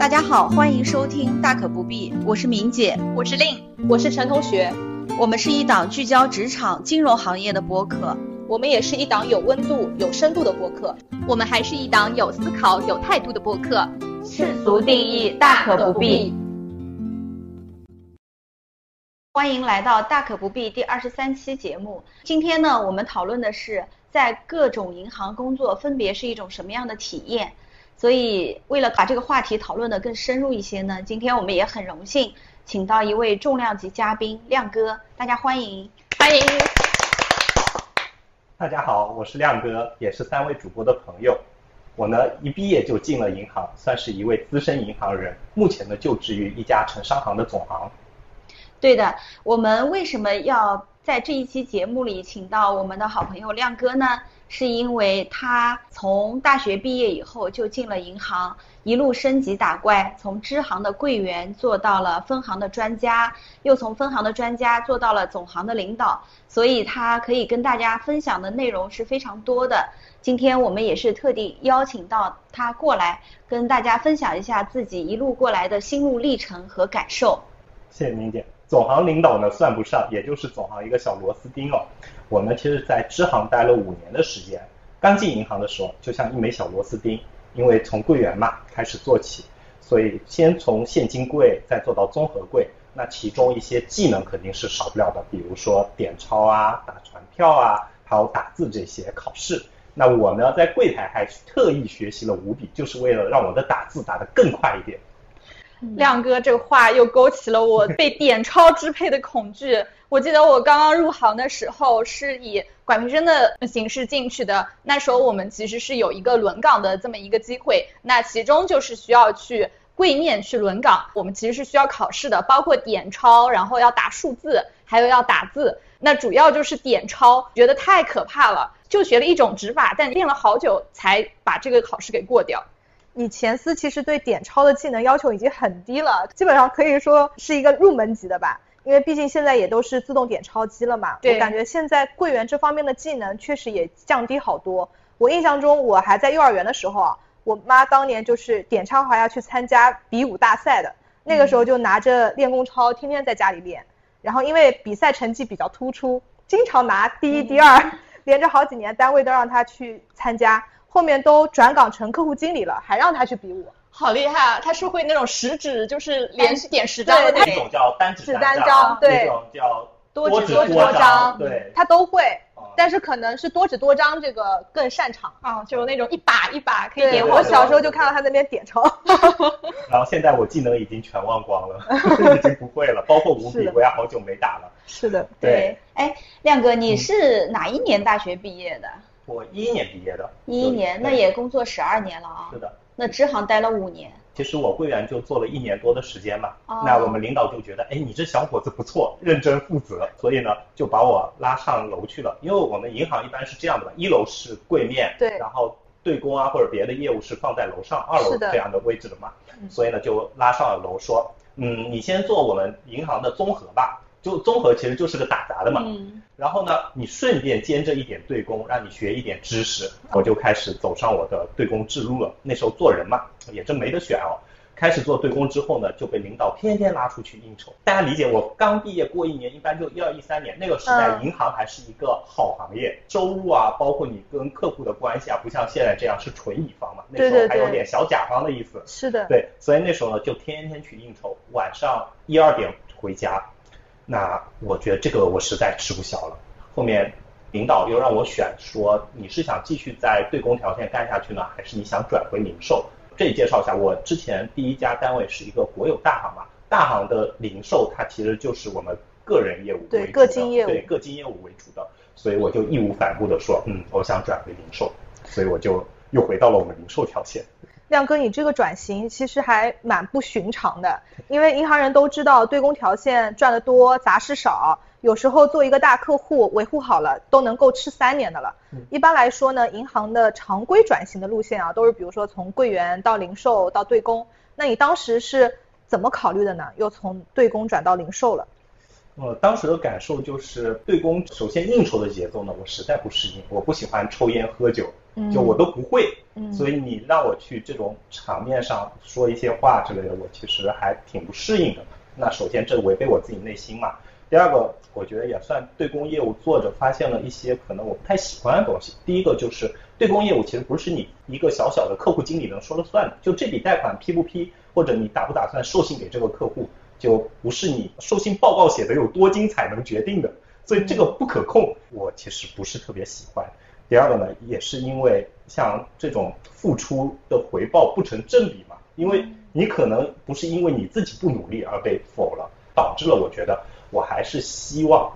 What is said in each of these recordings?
大家好，欢迎收听大可不必，我是明姐，我是令，我是陈同学，我们是一档聚焦职场、金融行业的播客，我们也是一档有温度、有深度的播客，我们还是一档有思考、有态度的播客。世俗定义，大可不必。欢迎来到大可不必第二十三期节目。今天呢，我们讨论的是在各种银行工作分别是一种什么样的体验。所以，为了把这个话题讨论的更深入一些呢，今天我们也很荣幸请到一位重量级嘉宾亮哥，大家欢迎，欢迎。大家好，我是亮哥，也是三位主播的朋友。我呢一毕业就进了银行，算是一位资深银行人，目前呢就职于一家城商行的总行。对的，我们为什么要在这一期节目里请到我们的好朋友亮哥呢？是因为他从大学毕业以后就进了银行，一路升级打怪，从支行的柜员做到了分行的专家，又从分行的专家做到了总行的领导，所以他可以跟大家分享的内容是非常多的。今天我们也是特地邀请到他过来，跟大家分享一下自己一路过来的心路历程和感受。谢谢明姐。总行领导呢算不上，也就是总行一个小螺丝钉哦。我呢，其实，在支行待了五年的时间。刚进银行的时候，就像一枚小螺丝钉，因为从柜员嘛开始做起，所以先从现金柜，再做到综合柜。那其中一些技能肯定是少不了的，比如说点钞啊、打传票啊，还有打字这些考试。那我呢，在柜台还特意学习了五笔，就是为了让我的打字打得更快一点。亮哥这话又勾起了我被点钞支配的恐惧。我记得我刚刚入行的时候是以管培生的形式进去的，那时候我们其实是有一个轮岗的这么一个机会，那其中就是需要去柜面去轮岗，我们其实是需要考试的，包括点钞，然后要打数字，还有要打字。那主要就是点钞，觉得太可怕了，就学了一种指法，但练了好久才把这个考试给过掉。你前司其实对点钞的技能要求已经很低了，基本上可以说是一个入门级的吧，因为毕竟现在也都是自动点钞机了嘛。我感觉现在柜员这方面的技能确实也降低好多。我印象中，我还在幼儿园的时候啊，我妈当年就是点钞还要去参加比武大赛的，那个时候就拿着练功钞天天在家里练，然后因为比赛成绩比较突出，经常拿第一、第二，连着好几年单位都让她去参加。后面都转岗成客户经理了，还让她去比武，好厉害啊！他是会那种十指就是连续点十张的那种叫单指单张，对，那种叫多指多张，对，他都会，但是可能是多指多张这个更擅长啊，就那种一把一把可以点。我小时候就看到他那边点钞，然后现在我技能已经全忘光了，已经不会了，包括五笔我也好久没打了。是的，对，哎，亮哥，你是哪一年大学毕业的？我一一年毕业的，一一年，那也工作十二年了啊。是的，那支行待了五年。其实我柜员就做了一年多的时间嘛。哦。那我们领导就觉得，哎，你这小伙子不错，认真负责，所以呢，就把我拉上楼去了。因为我们银行一般是这样的，一楼是柜面，对，然后对公啊或者别的业务是放在楼上二楼这样的位置的嘛。所以呢，就拉上了楼，说，嗯，你先做我们银行的综合吧。就综合其实就是个打杂的嘛，嗯，然后呢，你顺便兼着一点对公，让你学一点知识，我就开始走上我的对公之路了。那时候做人嘛，也真没得选哦。开始做对公之后呢，就被领导天天拉出去应酬。大家理解，我刚毕业过一年，一般就一二一三年，那个时代银行还是一个好行业，收入啊，包括你跟客户的关系啊，不像现在这样是纯乙方嘛，那时候还有点小甲方的意思。是的。对，所以那时候呢，就天天去应酬，晚上一二点回家。那我觉得这个我实在吃不消了。后面领导又让我选，说你是想继续在对公条线干下去呢，还是你想转回零售？这里介绍一下，我之前第一家单位是一个国有大行嘛，大行的零售它其实就是我们个人业务为主的，对个金业务，对个金业务为主的，所以我就义无反顾的说，嗯，我想转回零售，所以我就又回到了我们零售条线。亮哥，你这个转型其实还蛮不寻常的，因为银行人都知道对公条线赚得多，杂事少，有时候做一个大客户维护好了都能够吃三年的了。一般来说呢，银行的常规转型的路线啊，都是比如说从柜员到零售到对公，那你当时是怎么考虑的呢？又从对公转到零售了？呃，当时的感受就是对公首先应酬的节奏呢，我实在不适应，我不喜欢抽烟喝酒，就我都不会，所以你让我去这种场面上说一些话之类的，我其实还挺不适应的。那首先这违背我自己内心嘛。第二个，我觉得也算对公业务做着发现了一些可能我不太喜欢的东西。第一个就是对公业务其实不是你一个小小的客户经理能说了算的，就这笔贷款批不批，或者你打不打算授信给这个客户，就不是你授信报告写的有多精彩能决定的。所以这个不可控，我其实不是特别喜欢。第二个呢，也是因为像这种付出的回报不成正比嘛，因为你可能不是因为你自己不努力而被否了，导致了我觉得。我还是希望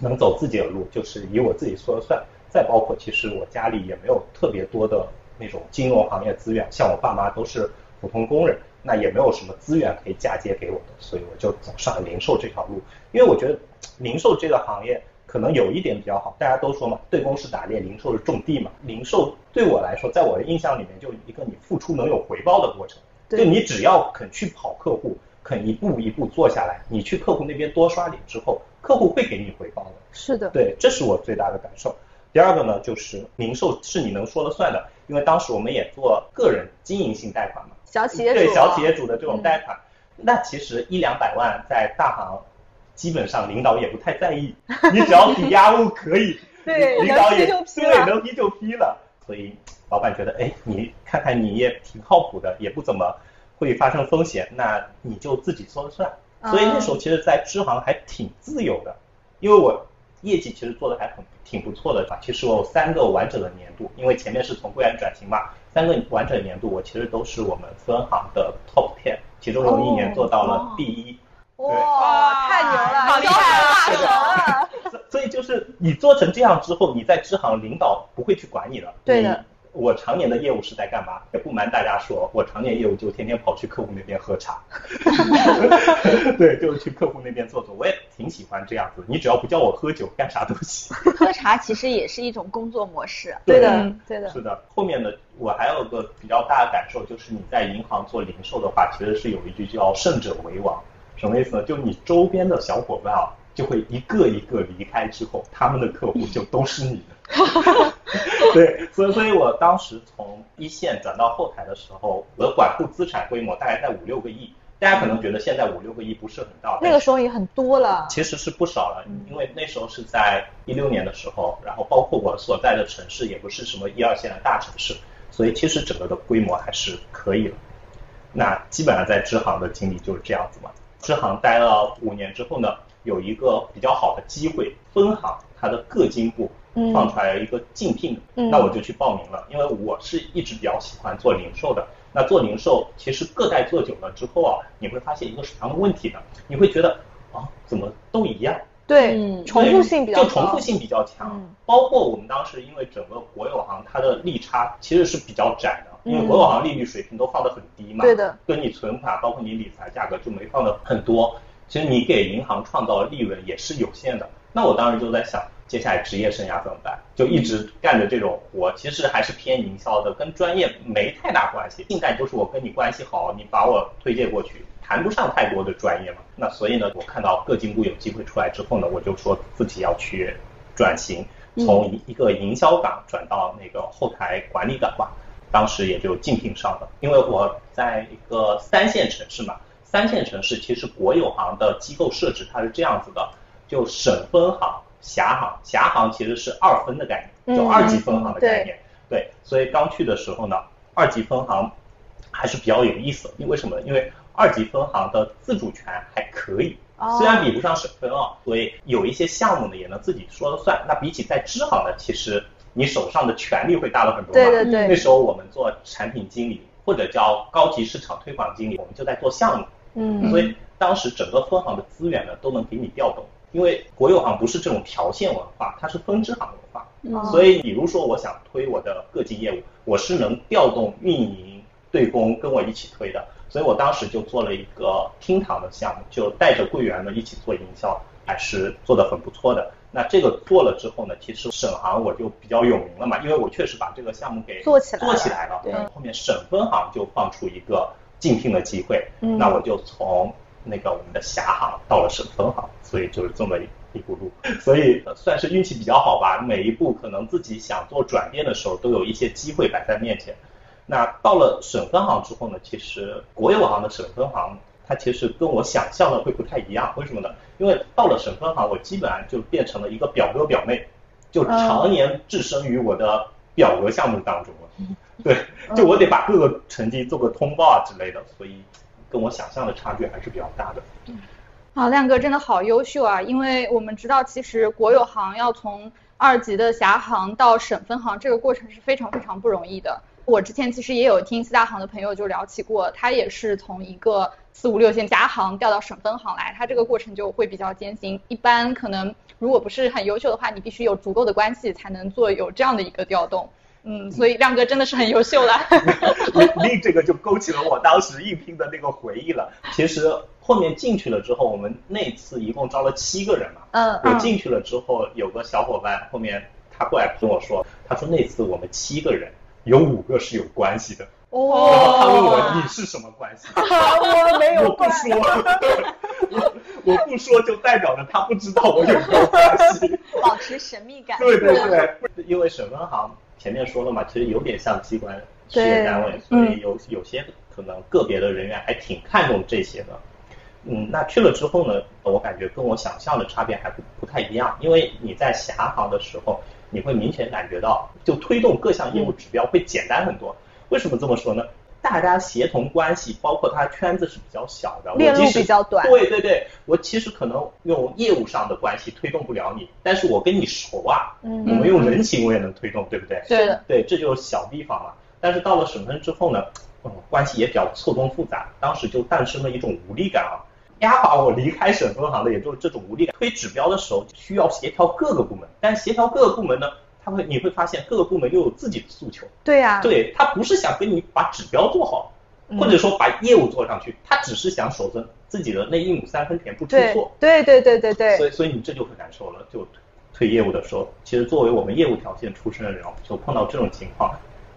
能走自己的路，就是以我自己说了算。再包括，其实我家里也没有特别多的那种金融行业资源，像我爸妈都是普通工人，那也没有什么资源可以嫁接给我的，所以我就走上了零售这条路。因为我觉得零售这个行业可能有一点比较好，大家都说嘛，对公是打猎，零售是种地嘛。零售对我来说，在我的印象里面，就一个你付出能有回报的过程，就你只要肯去跑客户。肯一步一步做下来，你去客户那边多刷脸之后，客户会给你回报的。是的，对，这是我最大的感受。第二个呢，就是零售是你能说了算的，因为当时我们也做个人经营性贷款嘛，小企业主对小企业主的这种贷款，那其实一两百万在大行基本上领导也不太在意，你只要抵押物可以，对，领导也对能批就批了，所以老板觉得，哎，你看看你也挺靠谱的，也不怎么。会发生风险，那你就自己说了算。所以那时候其实，在支行还挺自由的，因为我业绩其实做的还很挺不错的吧。其实我有三个完整的年度，因为前面是从柜员转型嘛，三个完整年度我其实都是我们分行的 top ten，其中有一年做到了第一。哇，太牛了，好厉害了！所以就是你做成这样之后，你在支行领导不会去管你了。对的。我常年的业务是在干嘛？也不瞒大家说，我常年业务就天天跑去客户那边喝茶，对，就是去客户那边坐坐。我也挺喜欢这样子，你只要不叫我喝酒，干啥都行。喝茶其实也是一种工作模式。对的，对的。是的，后面的我还有个比较大的感受，就是你在银行做零售的话，其实是有一句叫“胜者为王”，什么意思呢？就你周边的小伙伴啊，就会一个一个离开之后，他们的客户就都是你的。对，所以所以我当时从一线转到后台的时候，我的管库资产规模大概在五六个亿。大家可能觉得现在五六个亿不是很大，那个时候也很多了。其实是不少了，因为那时候是在一六年的时候，然后包括我所在的城市也不是什么一二线的大城市，所以其实整个的规模还是可以了。那基本上在支行的经历就是这样子嘛。支行待了五年之后呢，有一个比较好的机会，分行它的各经部。放出来一个竞聘，那我就去报名了，因为我是一直比较喜欢做零售的。那做零售，其实各代做久了之后啊，你会发现一个什么样的问题呢？你会觉得啊，怎么都一样？对，重复性比较就重复性比较强。包括我们当时因为整个国有行它的利差其实是比较窄的，因为国有行利率水平都放得很低嘛。对的。跟你存款，包括你理财价格就没放的很多。其实你给银行创造的利润也是有限的。那我当时就在想。接下来职业生涯怎么办？就一直干着这种活，其实还是偏营销的，跟专业没太大关系。现在就是我跟你关系好，你把我推荐过去，谈不上太多的专业嘛。那所以呢，我看到各金部有机会出来之后呢，我就说自己要去转型，从一个营销岗转到那个后台管理岗吧。当时也就竞聘上了，因为我在一个三线城市嘛，三线城市其实国有行的机构设置它是这样子的，就省分行。辖行，辖行其实是二分的概念，就二级分行的概念。对，所以刚去的时候呢，二级分行还是比较有意思。因为什么？因为二级分行的自主权还可以，虽然比不上省分啊，所以有一些项目呢也能自己说了算。那比起在支行呢，其实你手上的权力会大了很多。对对对。那时候我们做产品经理或者叫高级市场推广经理，我们就在做项目。嗯。所以当时整个分行的资源呢都能给你调动。因为国有行不是这种条线文化，它是分支行文化，所以比如说我想推我的个金业务，我是能调动运营、对公跟我一起推的，所以我当时就做了一个厅堂的项目，就带着柜员们一起做营销，还是做的很不错的。那这个做了之后呢，其实省行我就比较有名了嘛，因为我确实把这个项目给做起来做起来了。对，后面省分行就放出一个竞聘的机会，那我就从。那个我们的辖行到了省分行，所以就是这么一步路，所以算是运气比较好吧。每一步可能自己想做转变的时候，都有一些机会摆在面前。那到了省分行之后呢，其实国有行的省分行，它其实跟我想象的会不太一样。为什么呢？因为到了省分行，我基本上就变成了一个表哥表妹，就常年置身于我的表格项目当中了。对，就我得把各个成绩做个通报啊之类的，所以跟我想象的差距还是比较大的。啊，亮哥真的好优秀啊！因为我们知道，其实国有行要从二级的辖行到省分行，这个过程是非常非常不容易的。我之前其实也有听四大行的朋友就聊起过，他也是从一个四五六线家行调到省分行来，他这个过程就会比较艰辛。一般可能如果不是很优秀的话，你必须有足够的关系才能做有这样的一个调动。嗯，所以亮哥真的是很优秀了。另这个就勾起了我当时应聘的那个回忆了。其实后面进去了之后，我们那次一共招了七个人嘛。嗯。我进去了之后，有个小伙伴后面他过来跟我说，他说那次我们七个人有五个是有关系的。哦。然后他问我你是什么关系？我没有关系。我不说，我不说就代表着他不知道我有没有关系。保持神秘感。对对对，因为省分行。前面说了嘛，其实有点像机关事业单位，所以有有些可能个别的人员还挺看重这些的。嗯，那去了之后呢，我感觉跟我想象的差别还不不太一样，因为你在辖行的时候，你会明显感觉到，就推动各项业务指标会简单很多。为什么这么说呢？大家协同关系，包括它圈子是比较小的，链路比较短。对对对，我其实可能用业务上的关系推动不了你，但是我跟你熟啊，我们用人情我也能推动，对不对？对的。对，这就是小地方了。但是到了省份之后呢，嗯，关系也比较错综复杂，当时就诞生了一种无力感啊，压垮我离开省分行的，也就是这种无力感。推指标的时候需要协调各个部门，但协调各个部门呢？他会，你会发现各个部门又有自己的诉求。对呀。对他不是想跟你把指标做好，或者说把业务做上去，他只是想守着自己的那一亩三分田不出错。对对对对对。所以所以你这就很难受了，就推业务的时候，其实作为我们业务条线出身的人，就碰到这种情况，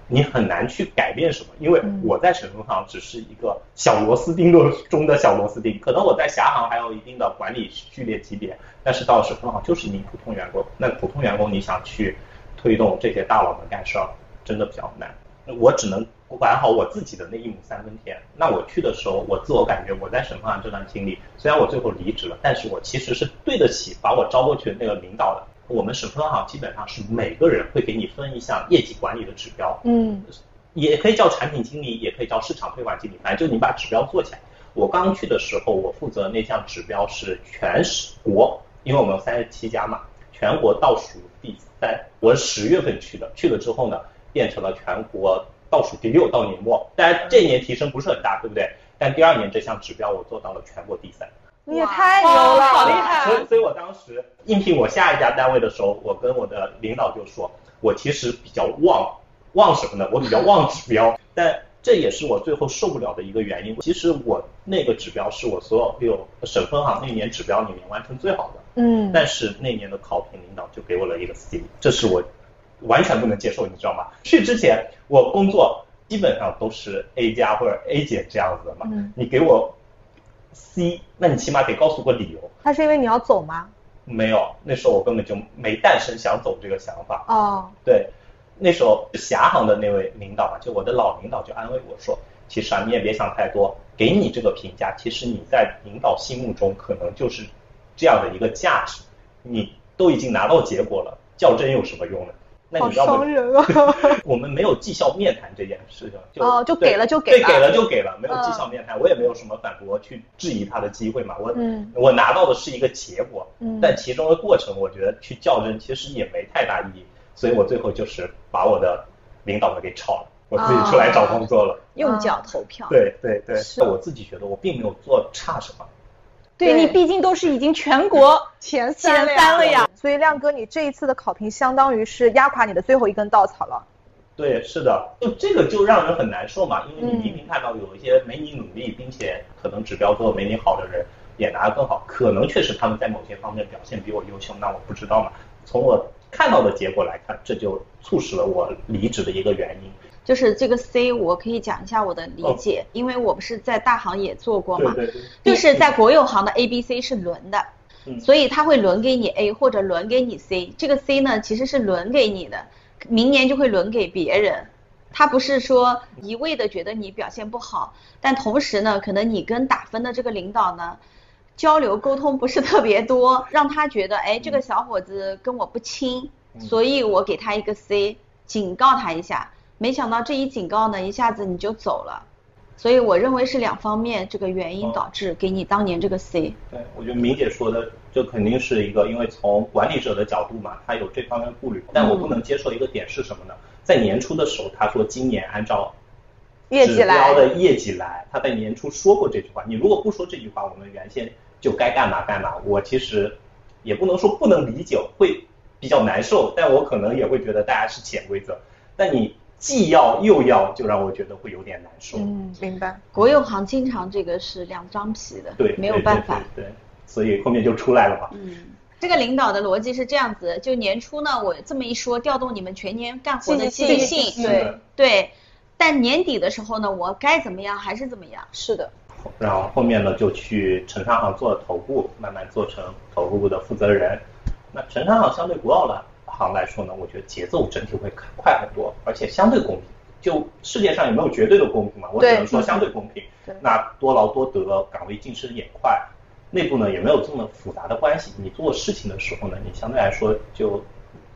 你很难去改变什么，因为我在省分行只是一个小螺丝钉的中的小螺丝钉，可能我在辖行还有一定的管理序列级别，但是到了省分行就是你普通员工，那普通员工你想去。推动这些大佬们干事儿，真的比较难。我只能管好我自己的那一亩三分田。那我去的时候，我自我感觉我在省分行这段经历，虽然我最后离职了，但是我其实是对得起把我招过去的那个领导的。我们省分行基本上是每个人会给你分一项业绩管理的指标，嗯，也可以叫产品经理，也可以叫市场推广经理，反正就你把指标做起来。我刚去的时候，我负责那项指标是全国，因为我们有三十七家嘛，全国倒数第。三我是十月份去的，去了之后呢，变成了全国倒数第六到年末。当然这一年提升不是很大，对不对？但第二年这项指标我做到了全国第三。你也太牛了，好厉害！所以，所以我当时应聘我下一家单位的时候，我跟我的领导就说，我其实比较旺，旺什么呢？我比较旺指标，但这也是我最后受不了的一个原因。其实我那个指标是我所有省分行那年指标里面完成最好的。嗯，但是那年的考评领导就给我了一个 C，这是我完全不能接受，你知道吗？去之前我工作基本上都是 A 加或者 A 减这样子的嘛，嗯你给我 C，那你起码得告诉我理由。他是因为你要走吗？没有，那时候我根本就没诞生想走这个想法。哦，对，那时候霞航的那位领导嘛，就我的老领导就安慰我说，其实啊你也别想太多，给你这个评价，其实你在领导心目中可能就是。这样的一个价值，你都已经拿到结果了，较真有什么用呢？那你要伤人啊！我们没有绩效面谈这件事情，就哦，就给了就给了，对，给了就给了，没有绩效面谈，我也没有什么反驳去质疑他的机会嘛。我我拿到的是一个结果，但其中的过程，我觉得去较真其实也没太大意义，所以我最后就是把我的领导们给炒了，我自己出来找工作了，用脚投票。对对对，我自己觉得我并没有做差什么。对你毕竟都是已经全国 前三了呀，所以亮哥，你这一次的考评相当于是压垮你的最后一根稻草了。对，是的，就这个就让人很难受嘛，因为你明明看到有一些没你努力，并且可能指标做的没你好的人也拿得更好，可能确实他们在某些方面表现比我优秀，那我不知道嘛。从我看到的结果来看，这就促使了我离职的一个原因。就是这个 C，我可以讲一下我的理解，因为我不是在大行也做过嘛，对对对，就是在国有行的 A、B、C 是轮的，所以他会轮给你 A 或者轮给你 C，这个 C 呢其实是轮给你的，明年就会轮给别人，他不是说一味的觉得你表现不好，但同时呢，可能你跟打分的这个领导呢交流沟通不是特别多，让他觉得哎这个小伙子跟我不亲，所以我给他一个 C，警告他一下。没想到这一警告呢，一下子你就走了，所以我认为是两方面这个原因导致给你当年这个 C。对，我觉得明姐说的就肯定是一个，因为从管理者的角度嘛，他有这方面顾虑。但我不能接受一个点是什么呢？在年初的时候，他说今年按照指标的业绩来，他在年初说过这句话。你如果不说这句话，我们原先就该干嘛干嘛。我其实也不能说不能理解，会比较难受，但我可能也会觉得大家是潜规则。但你。既要又要，就让我觉得会有点难受。嗯，明白。国有行经常这个是两张皮的，对，没有办法。对，所以后面就出来了嘛。嗯，这个领导的逻辑是这样子，就年初呢，我这么一说，调动你们全年干活的积极性，对对。但年底的时候呢，我该怎么样还是怎么样。是的。然后后面呢，就去城商行做了头部，慢慢做成头部的负责人。那城商行相对国有了。行来说呢，我觉得节奏整体会快很多，而且相对公平。就世界上也没有绝对的公平嘛？我只能说相对公平。那多劳多得，岗位晋升也快，内部呢也没有这么复杂的关系。你做事情的时候呢，你相对来说就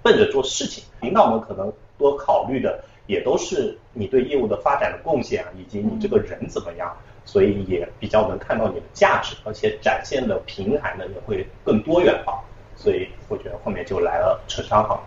奔着做事情。领导们可能多考虑的也都是你对业务的发展的贡献啊，以及你这个人怎么样，所以也比较能看到你的价值，而且展现的平台呢也会更多元化。所以我觉得后面就来了城商行。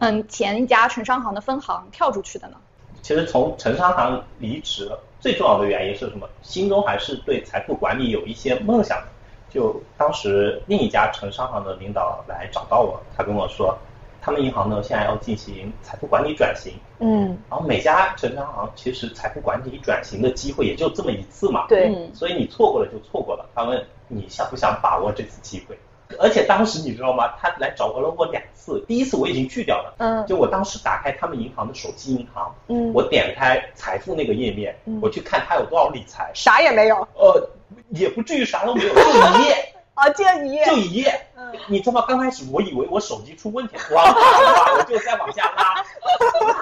嗯，前一家城商行的分行跳出去的呢？其实从城商行离职，最重要的原因是什么？心中还是对财富管理有一些梦想。就当时另一家城商行的领导来找到我，他跟我说，他们银行呢现在要进行财富管理转型。嗯。然后每家城商行其实财富管理转型的机会也就这么一次嘛。对。所以你错过了就错过了。他问你想不想把握这次机会？而且当时你知道吗？他来找过了我两次，第一次我已经拒掉了。嗯。就我当时打开他们银行的手机银行，嗯，我点开财富那个页面，我去看他有多少理财，啥也没有。呃，也不至于啥都没有，就一页。啊，就一页。就一页。嗯。你知道吗？刚开始我以为我手机出问题，哇哇，我就再往下拉，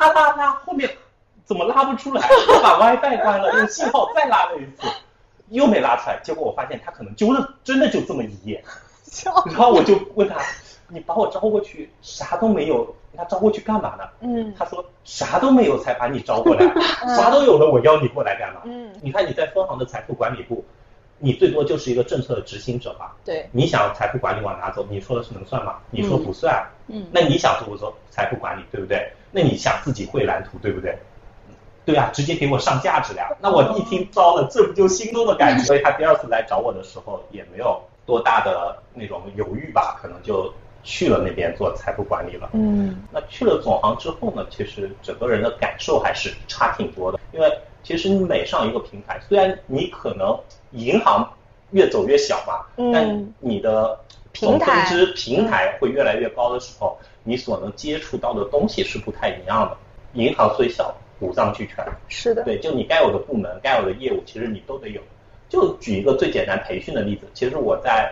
拉拉拉，后面怎么拉不出来？我把 WiFi 关了，用信号再拉了一次，又没拉出来。结果我发现他可能揪了，真的就这么一页。然后我就问他，你把我招过去，啥都没有，他招过去干嘛呢？嗯，他说啥都没有才把你招过来，啥都有了我邀你过来干嘛？嗯，你看你在分行的财富管理部，你最多就是一个政策的执行者嘛？对，你想财富管理往哪走？你说的是能算吗？你说不算。嗯，那你想做不做财富管理，对不对？那你想自己绘蓝图，对不对？对啊，直接给我上价值了。那我一听招了，这不就心动的感觉？所以他第二次来找我的时候也没有。多大的那种犹豫吧，可能就去了那边做财富管理了。嗯，那去了总行之后呢，其实整个人的感受还是差挺多的。因为其实你每上一个平台，虽然你可能银行越走越小嘛，但你的总分支平台会越来越高的时候，你所能接触到的东西是不太一样的。银行虽小，五脏俱全。是的。对，就你该有的部门、该有的业务，其实你都得有。就举一个最简单培训的例子，其实我在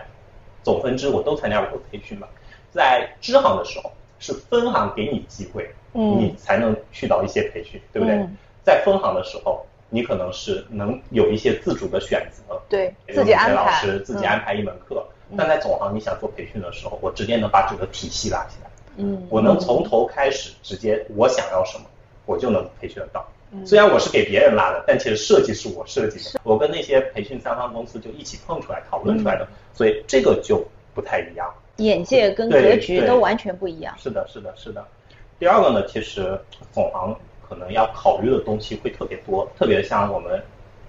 总分支我都参加过培训嘛，在支行的时候是分行给你机会，你才能去到一些培训，对不对？在分行的时候，你可能是能有一些自主的选择，对，自己安排，老师自己安排一门课。但在总行你想做培训的时候，我直接能把整个体系拉起来，嗯，我能从头开始直接我想要什么，我就能培训得到。虽然我是给别人拉的，但其实设计是我设计的，我跟那些培训三方公司就一起碰出来讨论出来的，所以这个就不太一样，眼界跟格局都完全不一样。是的，是的，是的。第二个呢，其实总行可能要考虑的东西会特别多，特别像我们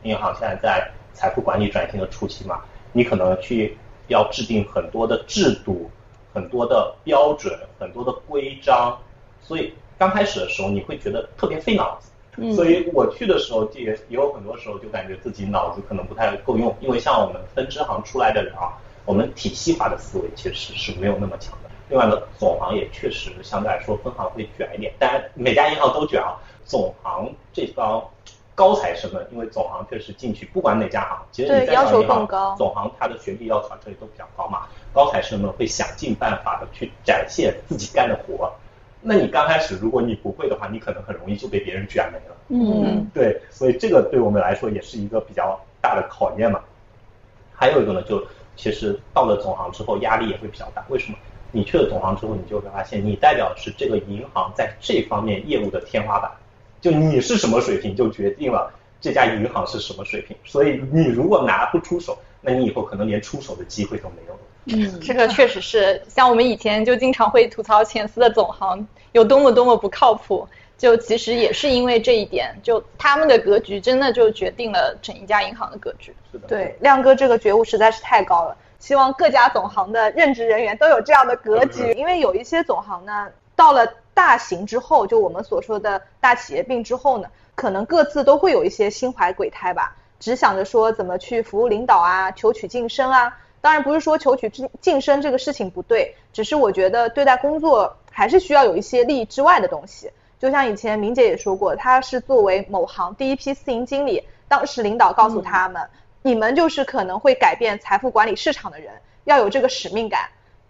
银行现在在财富管理转型的初期嘛，你可能去要制定很多的制度、很多的标准、很多的规章，所以刚开始的时候你会觉得特别费脑子。所以我去的时候，也也有很多时候就感觉自己脑子可能不太够用，因为像我们分支行出来的人啊，我们体系化的思维其实是没有那么强的。另外呢，总行也确实相对来说分行会卷一点，当然每家银行都卷啊。总行这帮高材生们，因为总行确实进去，不管哪家行，其实你在要求更高，总行它的学历要求这里都比较高嘛。高材生们会想尽办法的去展现自己干的活。那你刚开始如果你不会的话，你可能很容易就被别人卷没了。嗯，对，所以这个对我们来说也是一个比较大的考验嘛。还有一个呢，就其实到了总行之后，压力也会比较大。为什么？你去了总行之后，你就会发现，你代表的是这个银行在这方面业务的天花板。就你是什么水平，就决定了这家银行是什么水平。所以你如果拿不出手，那你以后可能连出手的机会都没有。嗯，这个确实是，像我们以前就经常会吐槽前司的总行有多么多么不靠谱，就其实也是因为这一点，就他们的格局真的就决定了整一家银行的格局。是的。对，亮哥这个觉悟实在是太高了，希望各家总行的任职人员都有这样的格局，因为有一些总行呢，到了大型之后，就我们所说的大企业病之后呢，可能各自都会有一些心怀鬼胎吧，只想着说怎么去服务领导啊，求取晋升啊。当然不是说求取晋晋升这个事情不对，只是我觉得对待工作还是需要有一些利益之外的东西。就像以前明姐也说过，她是作为某行第一批私营经理，当时领导告诉他们，你们就是可能会改变财富管理市场的人，要有这个使命感。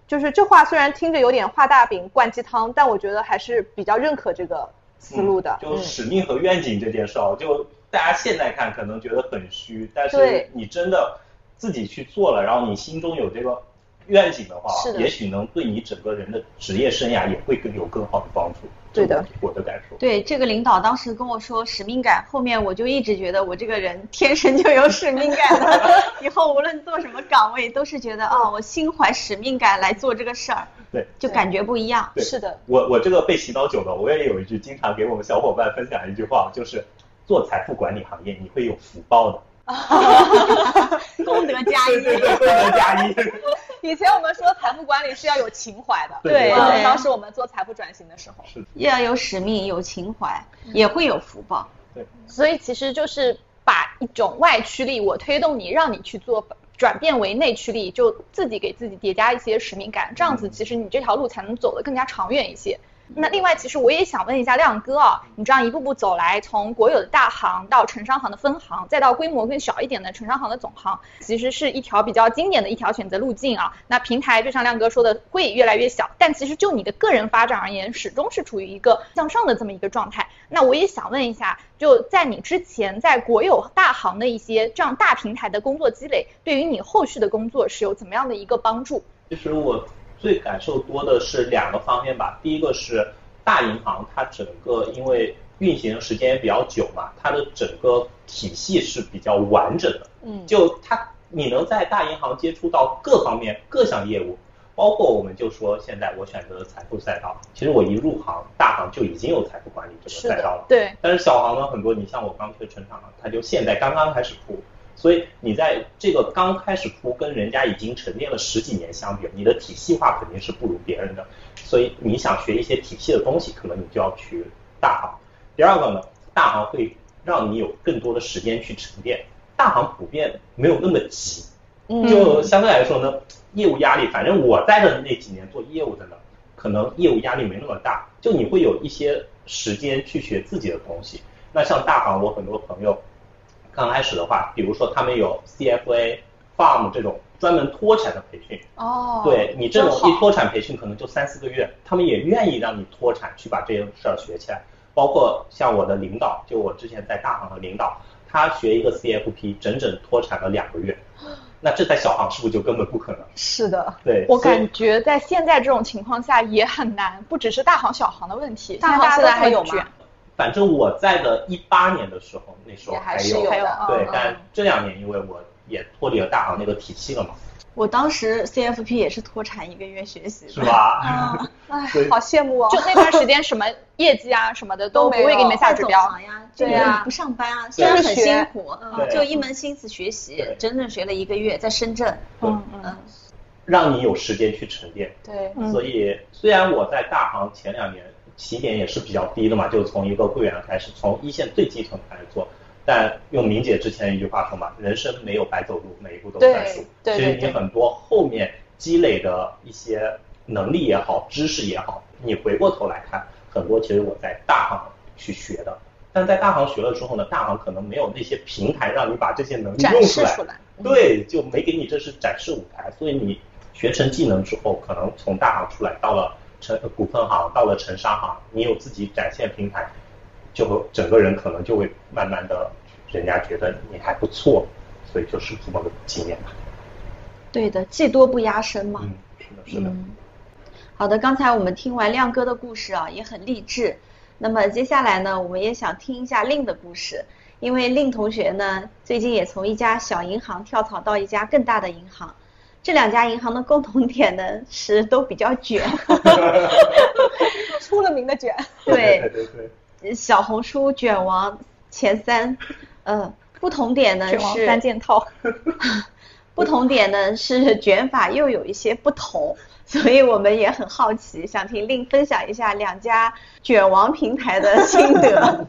就是这话虽然听着有点画大饼灌鸡汤，但我觉得还是比较认可这个思路的。就使命和愿景这件事儿，就大家现在看可能觉得很虚，但是你真的。自己去做了，然后你心中有这个愿景的话，也许能对你整个人的职业生涯也会更有更好的帮助。对的，我的感受。对，这个领导当时跟我说使命感，后面我就一直觉得我这个人天生就有使命感的，以后无论做什么岗位，都是觉得 啊，我心怀使命感来做这个事儿。对，就感觉不一样。是的，我我这个被洗脑久了，我也有一句经常给我们小伙伴分享一句话，就是做财富管理行业你会有福报的。功德加一，功德加一。以前我们说财富管理是要有情怀的，对，当时我们做财富转型的时候，是要有使命、有情怀，也会有福报。对，所以其实就是把一种外驱力，我推动你，让你去做，转变为内驱力，就自己给自己叠加一些使命感，这样子其实你这条路才能走得更加长远一些。那另外，其实我也想问一下亮哥啊，你这样一步步走来，从国有的大行到城商行的分行，再到规模更小一点的城商行的总行，其实是一条比较经典的一条选择路径啊。那平台就像亮哥说的，会越来越小，但其实就你的个人发展而言，始终是处于一个向上的这么一个状态。那我也想问一下，就在你之前在国有大行的一些这样大平台的工作积累，对于你后续的工作是有怎么样的一个帮助？其实我。最感受多的是两个方面吧，第一个是大银行，它整个因为运行时间也比较久嘛，它的整个体系是比较完整的。嗯，就它你能在大银行接触到各方面各项业务，包括我们就说现在我选择的财富赛道，其实我一入行大行就已经有财富管理这个赛道了。对。但是小行呢，很多你像我刚去成长了，它就现在刚刚开始铺。所以你在这个刚开始铺，跟人家已经沉淀了十几年相比，你的体系化肯定是不如别人的。所以你想学一些体系的东西，可能你就要去大行。第二个呢，大行会让你有更多的时间去沉淀。大行普遍没有那么急，就相对来说呢，业务压力，反正我在的那几年做业务的呢，可能业务压力没那么大，就你会有一些时间去学自己的东西。那像大行，我很多朋友。刚开始的话，比如说他们有 CFA、Farm 这种专门脱产的培训，哦，对你这种一脱产培训可能就三四个月，他们也愿意让你脱产去把这些事儿学起来。包括像我的领导，就我之前在大行的领导，他学一个 CFP 整整脱产了两个月，那这在小行是不是就根本不可能？是的，对我感觉在现在这种情况下也很难，不只是大行小行的问题，大行现在还有吗？反正我在的一八年的时候，那时候还有，对，但这两年因为我也脱离了大行那个体系了嘛。我当时 CFP 也是脱产一个月学习，是吧？哎，好羡慕哦！就那段时间什么业绩啊什么的都不会给你 们下指标。呀，对呀，不上班啊，虽然很辛苦，就一门心思学习，整整学了一个月，在深圳，嗯嗯，让你有时间去沉淀。对，所以虽然我在大行前两年。起点也是比较低的嘛，就从一个柜员开始，从一线最基层开始做。但用明姐之前一句话说嘛，人生没有白走路，每一步都算数。其实你很多后面积累的一些能力也好，知识也好，你回过头来看，很多其实我在大行去学的。但在大行学了之后呢，大行可能没有那些平台让你把这些能力用出来，对，就没给你这是展示舞台，所以你学成技能之后，可能从大行出来到了城股份行，到了城商行，你有自己展现平台，就会整个人可能就会慢慢的，人家觉得你还不错，所以就是这么个经验吧。对的，技多不压身嘛。嗯，是的，是的。好的，刚才我们听完亮哥的故事啊，也很励志。那么接下来呢，我们也想听一下令的故事，因为令同学呢，最近也从一家小银行跳槽到一家更大的银行。这两家银行的共同点呢，是都比较卷。出了名的卷。对对对。小红书卷王前三，呃，不同点呢是三件套。不同点呢是卷法又有一些不同。所以我们也很好奇，想听令分享一下两家卷王平台的心得。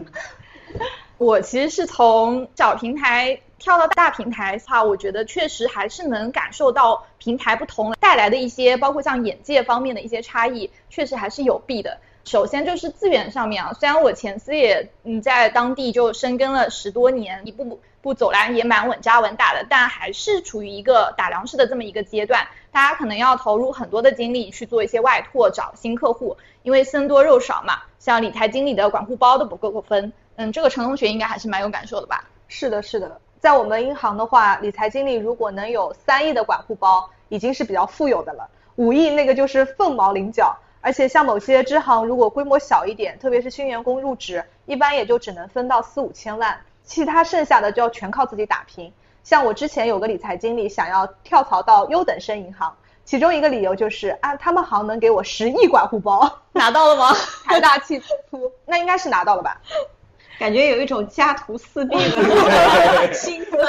我其实是从小平台跳到大平台的话，我觉得确实还是能感受到平台不同带来的一些，包括像眼界方面的一些差异，确实还是有弊的。首先就是资源上面啊，虽然我前司也嗯在当地就深耕了十多年，一步步走来也蛮稳扎稳打的，但还是处于一个打粮食的这么一个阶段。大家可能要投入很多的精力去做一些外拓，找新客户，因为僧多肉少嘛。像理财经理的管户包都不够分，嗯，这个陈同学应该还是蛮有感受的吧？是的，是的，在我们银行的话，理财经理如果能有三亿的管户包，已经是比较富有的了。五亿那个就是凤毛麟角，而且像某些支行如果规模小一点，特别是新员工入职，一般也就只能分到四五千万，其他剩下的就要全靠自己打拼。像我之前有个理财经理想要跳槽到优等生银行，其中一个理由就是啊，他们行能给我十亿管户包，拿到了吗？财大气粗，那应该是拿到了吧？感觉有一种家徒四壁的 心酸。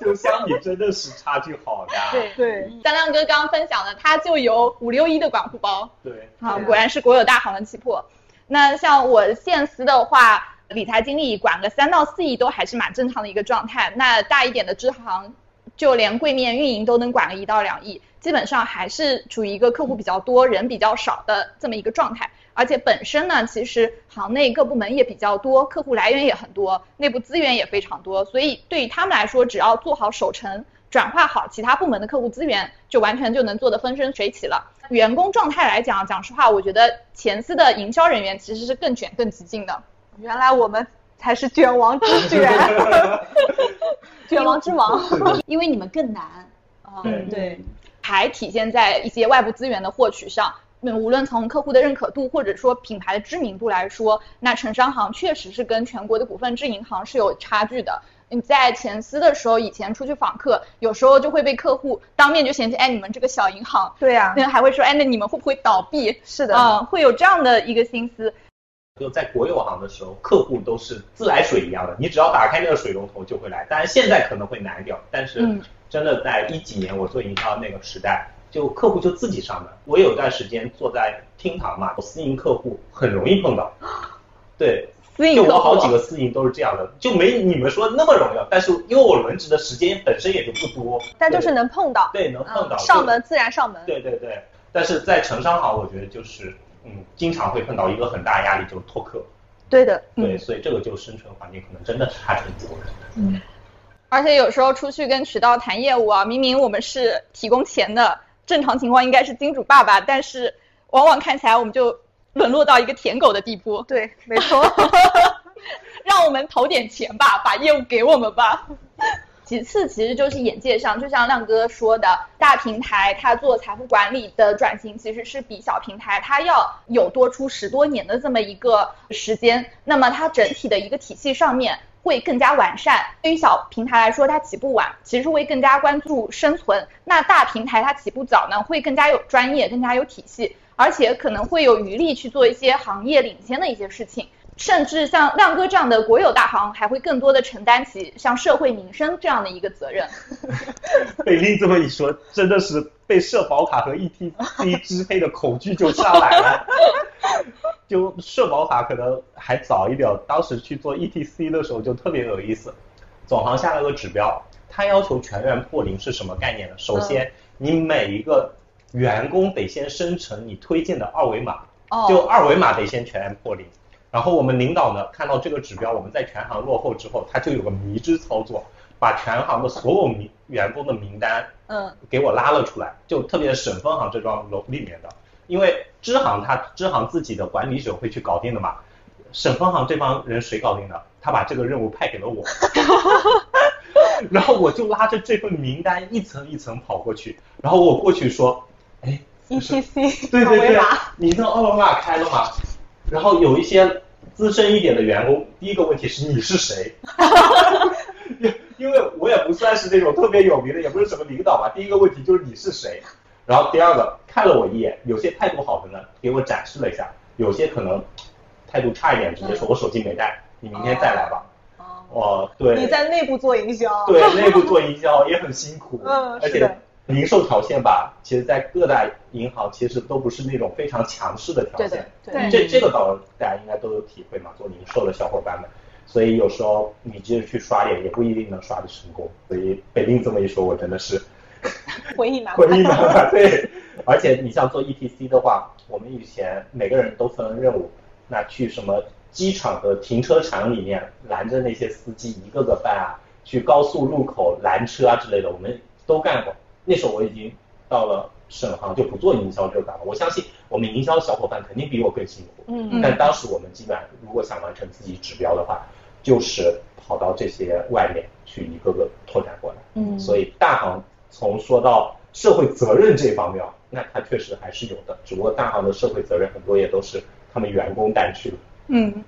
就相比真的是差距好大。对对，三亮哥刚刚分享的，他就有五六亿的管户包。对，啊，果然是国有大行的气魄。那像我现司的话。理财经理管个三到四亿都还是蛮正常的一个状态，那大一点的支行，就连柜面运营都能管个一到两亿，基本上还是处于一个客户比较多、人比较少的这么一个状态。而且本身呢，其实行内各部门也比较多，客户来源也很多，内部资源也非常多，所以对于他们来说，只要做好守城，转化好其他部门的客户资源，就完全就能做得风生水起了。员工状态来讲，讲实话，我觉得前司的营销人员其实是更卷、更激进的。原来我们才是卷王之 卷，卷王之王，因为你们更难。嗯，对，还体现在一些外部资源的获取上。那无论从客户的认可度，或者说品牌的知名度来说，那城商行确实是跟全国的股份制银行是有差距的。你在前司的时候，以前出去访客，有时候就会被客户当面就嫌弃，哎，你们这个小银行。对呀。那还会说，哎，那你们会不会倒闭？是的。嗯，会有这样的一个心思。就在国有行的时候，客户都是自来水一样的，你只要打开那个水龙头就会来。当然现在可能会难一点，但是真的在一几年我做营销那个时代，就客户就自己上门。我有段时间坐在厅堂嘛，私营客户很容易碰到。对，就我好几个私营都是这样的，就没你们说那么容易。但是因为我轮值的时间本身也就不多，但就是能碰到。对，能碰到。上门自然上门。对对对，但是在城商行，我觉得就是。嗯，经常会碰到一个很大压力，就是拓客。对的，对，所以这个就生存环境可能真的差很多的。嗯，而且有时候出去跟渠道谈业务啊，明明我们是提供钱的，正常情况应该是金主爸爸，但是往往看起来我们就沦落到一个舔狗的地步。对，没错。让我们投点钱吧，把业务给我们吧。其次，其实就是眼界上，就像亮哥说的，大平台它做财富管理的转型，其实是比小平台它要有多出十多年的这么一个时间。那么它整体的一个体系上面会更加完善。对于小平台来说，它起步晚，其实会更加关注生存；那大平台它起步早呢，会更加有专业、更加有体系，而且可能会有余力去做一些行业领先的一些事情。甚至像亮哥这样的国有大行，还会更多的承担起像社会民生这样的一个责任。被令这么一说，真的是被社保卡和 ETC 支配的恐惧就上来了。就社保卡可能还早一点，当时去做 ETC 的时候就特别有意思。总行下了个指标，他要求全员破零是什么概念呢？首先，你每一个员工得先生成你推荐的二维码，就二维码得先全员破零。然后我们领导呢看到这个指标我们在全行落后之后，他就有个迷之操作，把全行的所有名员工的名单，嗯，给我拉了出来，就特别省分行这幢楼里面的，因为支行他支行自己的管理者会去搞定的嘛，省分行这帮人谁搞定的？他把这个任务派给了我，然后我就拉着这份名单一层一层跑过去，然后我过去说，哎，E T C，对对对，你的奥马开了吗？然后有一些资深一点的员工，第一个问题是你是谁？因 因为我也不算是那种特别有名的，也不是什么领导吧。第一个问题就是你是谁？然后第二个看了我一眼，有些态度好的呢，给我展示了一下；有些可能态度差一点，直接说我手机没带，你明天再来吧。哦，对。你在内部做营销。对，内部做营销也很辛苦。嗯，而且零售条线吧，其实，在各大银行其实都不是那种非常强势的条线。对对。这这个倒大家应该都有体会嘛，做零售的小伙伴们。所以有时候你即使去刷脸，也不一定能刷的成功。所以北令这么一说，我真的是 回忆满满。回忆满满。对。而且你像做 ETC 的话，我们以前每个人都分任务，那去什么机场的停车场里面拦着那些司机一个个办啊，去高速路口拦车啊之类的，我们都干过。那时候我已经到了省行，就不做营销这个岗了。我相信我们营销小伙伴肯定比我更辛苦。嗯。但当时我们基本上如果想完成自己指标的话，就是跑到这些外面去一个个拓展过来。嗯。所以大行从说到社会责任这方面，那它确实还是有的。只不过大行的社会责任很多也都是他们员工担去了。嗯。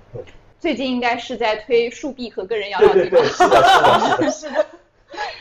最近应该是在推树币和个人养老金。对对对，是的，是的，是的。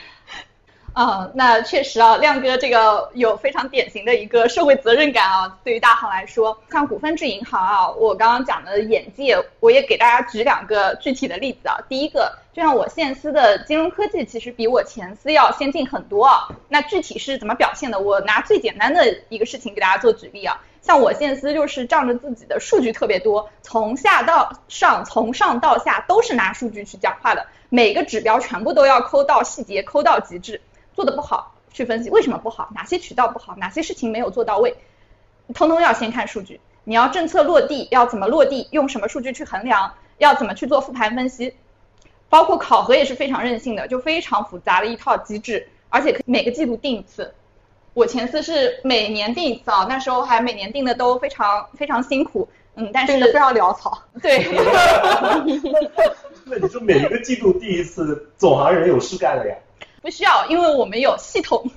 嗯，那确实啊，亮哥这个有非常典型的一个社会责任感啊。对于大行来说，像股份制银行啊，我刚刚讲的眼界，我也给大家举两个具体的例子啊。第一个，就像我现司的金融科技，其实比我前司要先进很多啊。那具体是怎么表现的？我拿最简单的一个事情给大家做举例啊。像我现司就是仗着自己的数据特别多，从下到上，从上到下都是拿数据去讲话的，每个指标全部都要抠到细节，抠到极致。做的不好，去分析为什么不好，哪些渠道不好，哪些事情没有做到位，通通要先看数据。你要政策落地，要怎么落地，用什么数据去衡量，要怎么去做复盘分析，包括考核也是非常任性的，就非常复杂的一套机制，而且每个季度定一次。我前次是每年定一次啊，那时候还每年定的都非常非常辛苦，嗯，但是非常潦草。对。那你说每一个季度定一次，总行人有事干了呀？不需要，因为我们有系统。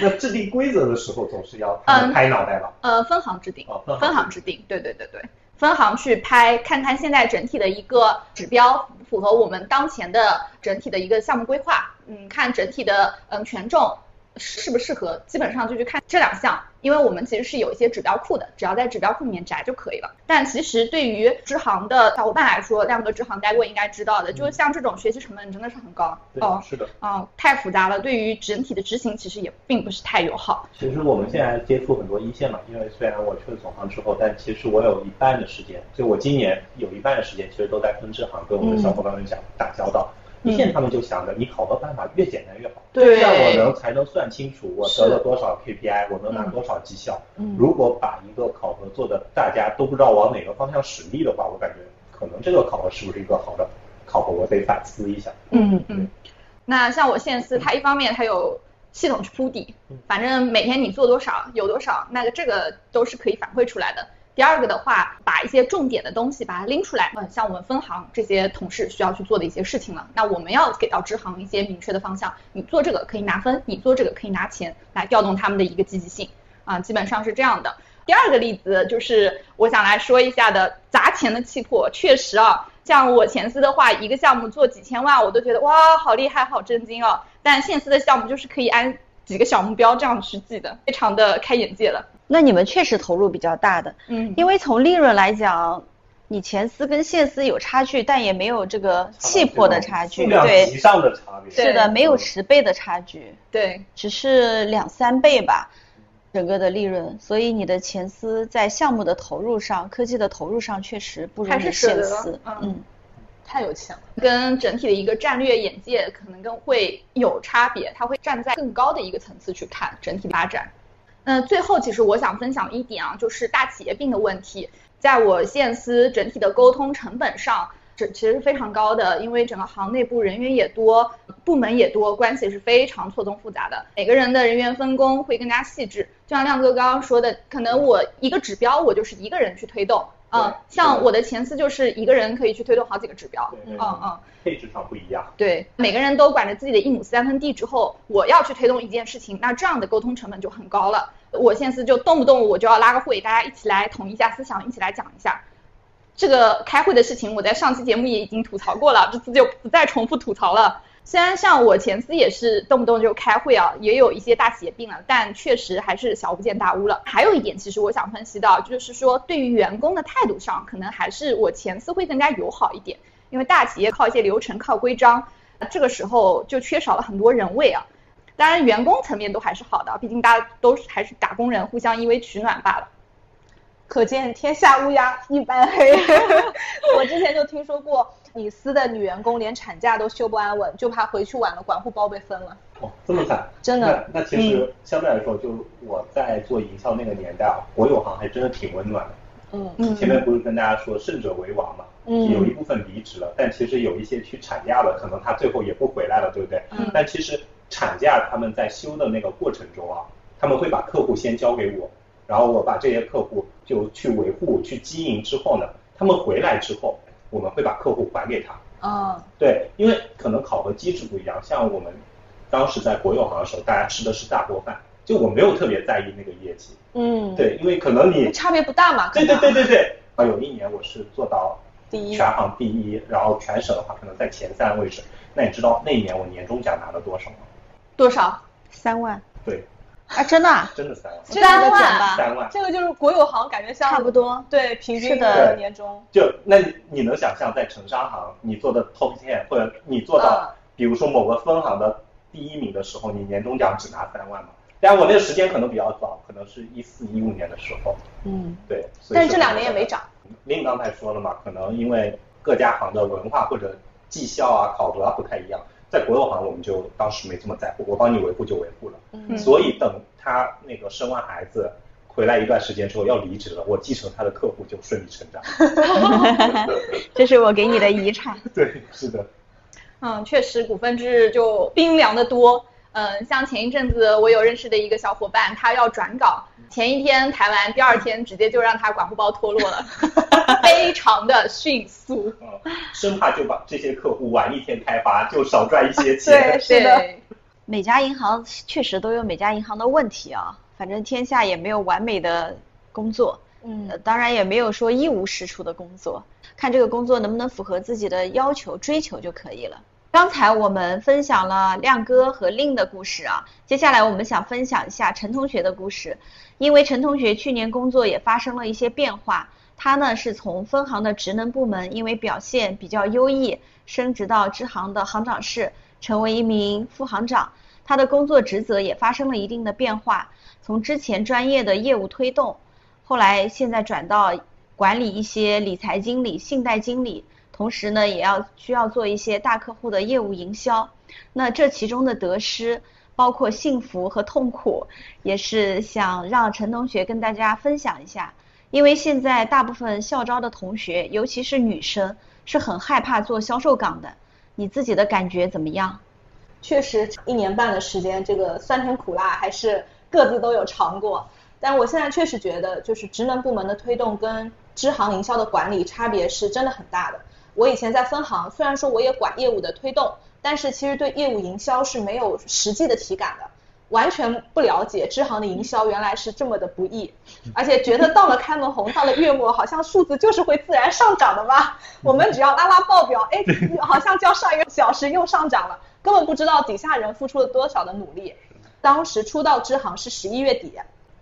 那制定规则的时候总是要拍脑袋吧？呃，分行制定，分行制定，对对对对，分行去拍，看看现在整体的一个指标符合我们当前的整体的一个项目规划，嗯，看整体的嗯权重。适不适合，基本上就去看这两项，因为我们其实是有一些指标库的，只要在指标库里面摘就可以了。但其实对于支行的小伙伴来说，亮哥支行待过应该知道的，就是像这种学习成本真的是很高。哦，是的。嗯，太复杂了，对于整体的执行其实也并不是太友好。其实我们现在接触很多一线嘛，因为虽然我去了总行之后，但其实我有一半的时间，就我今年有一半的时间其实都在分支行跟我们的小伙伴们讲打交道。一线他们就想着你考核办法越简单越好，这样我能才能算清楚我得了多少 KPI，我能拿多少绩效。如果把一个考核做的大家都不知道往哪个方向使力的话，我感觉可能这个考核是不是一个好的考核，我得反思一下。嗯嗯。那像我现司，它一方面它有系统去铺底，反正每天你做多少有多少，那个这个都是可以反馈出来的。第二个的话，把一些重点的东西把它拎出来，嗯，像我们分行这些同事需要去做的一些事情了，那我们要给到支行一些明确的方向，你做这个可以拿分，你做这个可以拿钱，来调动他们的一个积极性，啊，基本上是这样的。第二个例子就是我想来说一下的砸钱的气魄，确实啊，像我前司的话，一个项目做几千万，我都觉得哇，好厉害，好震惊哦。但现司的项目就是可以按几个小目标这样去记的，非常的开眼界了。那你们确实投入比较大的，嗯，因为从利润来讲，你前司跟现司有差距，但也没有这个气魄的差距，对，级上的差别，是的，没有十倍的差距，对，只是两三倍吧，整个的利润，所以你的前司在项目的投入上，科技的投入上确实不如你现司，嗯，太有钱了，跟整体的一个战略眼界可能跟会有差别，他会站在更高的一个层次去看整体发展。那，最后其实我想分享一点啊，就是大企业病的问题。在我现司整体的沟通成本上。这其实是非常高的，因为整个行内部人员也多，部门也多，关系是非常错综复杂的。每个人的人员分工会更加细致。就像亮哥刚刚说的，可能我一个指标我就是一个人去推动，嗯，像我的前司就是一个人可以去推动好几个指标，嗯嗯，配置上不一样。对，每个人都管着自己的一亩三分地之后，我要去推动一件事情，那这样的沟通成本就很高了。我现司就动不动我就要拉个会，大家一起来统一一下思想，一起来讲一下。这个开会的事情，我在上期节目也已经吐槽过了，这次就不再重复吐槽了。虽然像我前司也是动不动就开会啊，也有一些大企业病了，但确实还是小巫见大巫了。还有一点，其实我想分析到，就是说对于员工的态度上，可能还是我前司会更加友好一点。因为大企业靠一些流程、靠规章，这个时候就缺少了很多人味啊。当然，员工层面都还是好的，毕竟大家都还是打工人，互相依偎取暖罢了。可见天下乌鸦一般黑。我之前就听说过，你司的女员工连产假都休不安稳，就怕回去晚了管护包被分了。哦，这么惨？真的？那那其实相对来说，就我在做营销那个年代啊，国有行还真的挺温暖的。嗯嗯。前面不是跟大家说胜者为王嘛？嗯。有一部分离职了，但其实有一些去产假了，可能他最后也不回来了，对不对？嗯。但其实产假他们在休的那个过程中啊，他们会把客户先交给我。然后我把这些客户就去维护、去经营之后呢，他们回来之后，我们会把客户还给他。嗯，对，因为可能考核机制不一样，像我们当时在国有行的时候，大家吃的是大锅饭，就我没有特别在意那个业绩。嗯，对，因为可能你差别不大嘛。对对对对对。啊，有一年我是做到第一，全行第一，然后全省的话可能在前三位置。那你知道那一年我年终奖拿了多少吗？多少？三万。对。啊，真的？真的三万，三万，三万，这个就是国有行，感觉像差不多，对，平均的年终。就那你能想象，在城商行，你做的 top ten，或者你做到，比如说某个分行的第一名的时候，你年终奖只拿三万吗？但我那个时间可能比较早，可能是一四一五年的时候。嗯，对。但是这两年也没涨。您刚才说了嘛，可能因为各家行的文化或者绩效啊、考核啊不太一样。在国有行，我们就当时没这么在乎，我帮你维护就维护了。嗯，所以等他那个生完孩子回来一段时间之后要离职了，我继承他的客户就顺理成章。这是我给你的遗产。对，是的。嗯，确实股份制就冰凉的多。嗯，像前一阵子我有认识的一个小伙伴，他要转岗，前一天谈完，第二天直接就让他管护包脱落了，非常的迅速。生怕就把这些客户晚一天开发，就少赚一些 钱。对，是的。每家银行确实都有每家银行的问题啊，反正天下也没有完美的工作，嗯，当然也没有说一无是处的工作，看这个工作能不能符合自己的要求追求就可以了。刚才我们分享了亮哥和令的故事啊，接下来我们想分享一下陈同学的故事。因为陈同学去年工作也发生了一些变化，他呢是从分行的职能部门，因为表现比较优异，升职到支行的行长室，成为一名副行长。他的工作职责也发生了一定的变化，从之前专业的业务推动，后来现在转到管理一些理财经理、信贷经理。同时呢，也要需要做一些大客户的业务营销。那这其中的得失，包括幸福和痛苦，也是想让陈同学跟大家分享一下。因为现在大部分校招的同学，尤其是女生，是很害怕做销售岗的。你自己的感觉怎么样？确实，一年半的时间，这个酸甜苦辣还是各自都有尝过。但我现在确实觉得，就是职能部门的推动跟支行营销的管理差别是真的很大的。我以前在分行，虽然说我也管业务的推动，但是其实对业务营销是没有实际的体感的，完全不了解支行的营销原来是这么的不易，而且觉得到了开门红，到了月末，好像数字就是会自然上涨的嘛。我们只要拉拉报表，哎，好像就要上一个小时又上涨了，根本不知道底下人付出了多少的努力。当时初到支行是十一月底，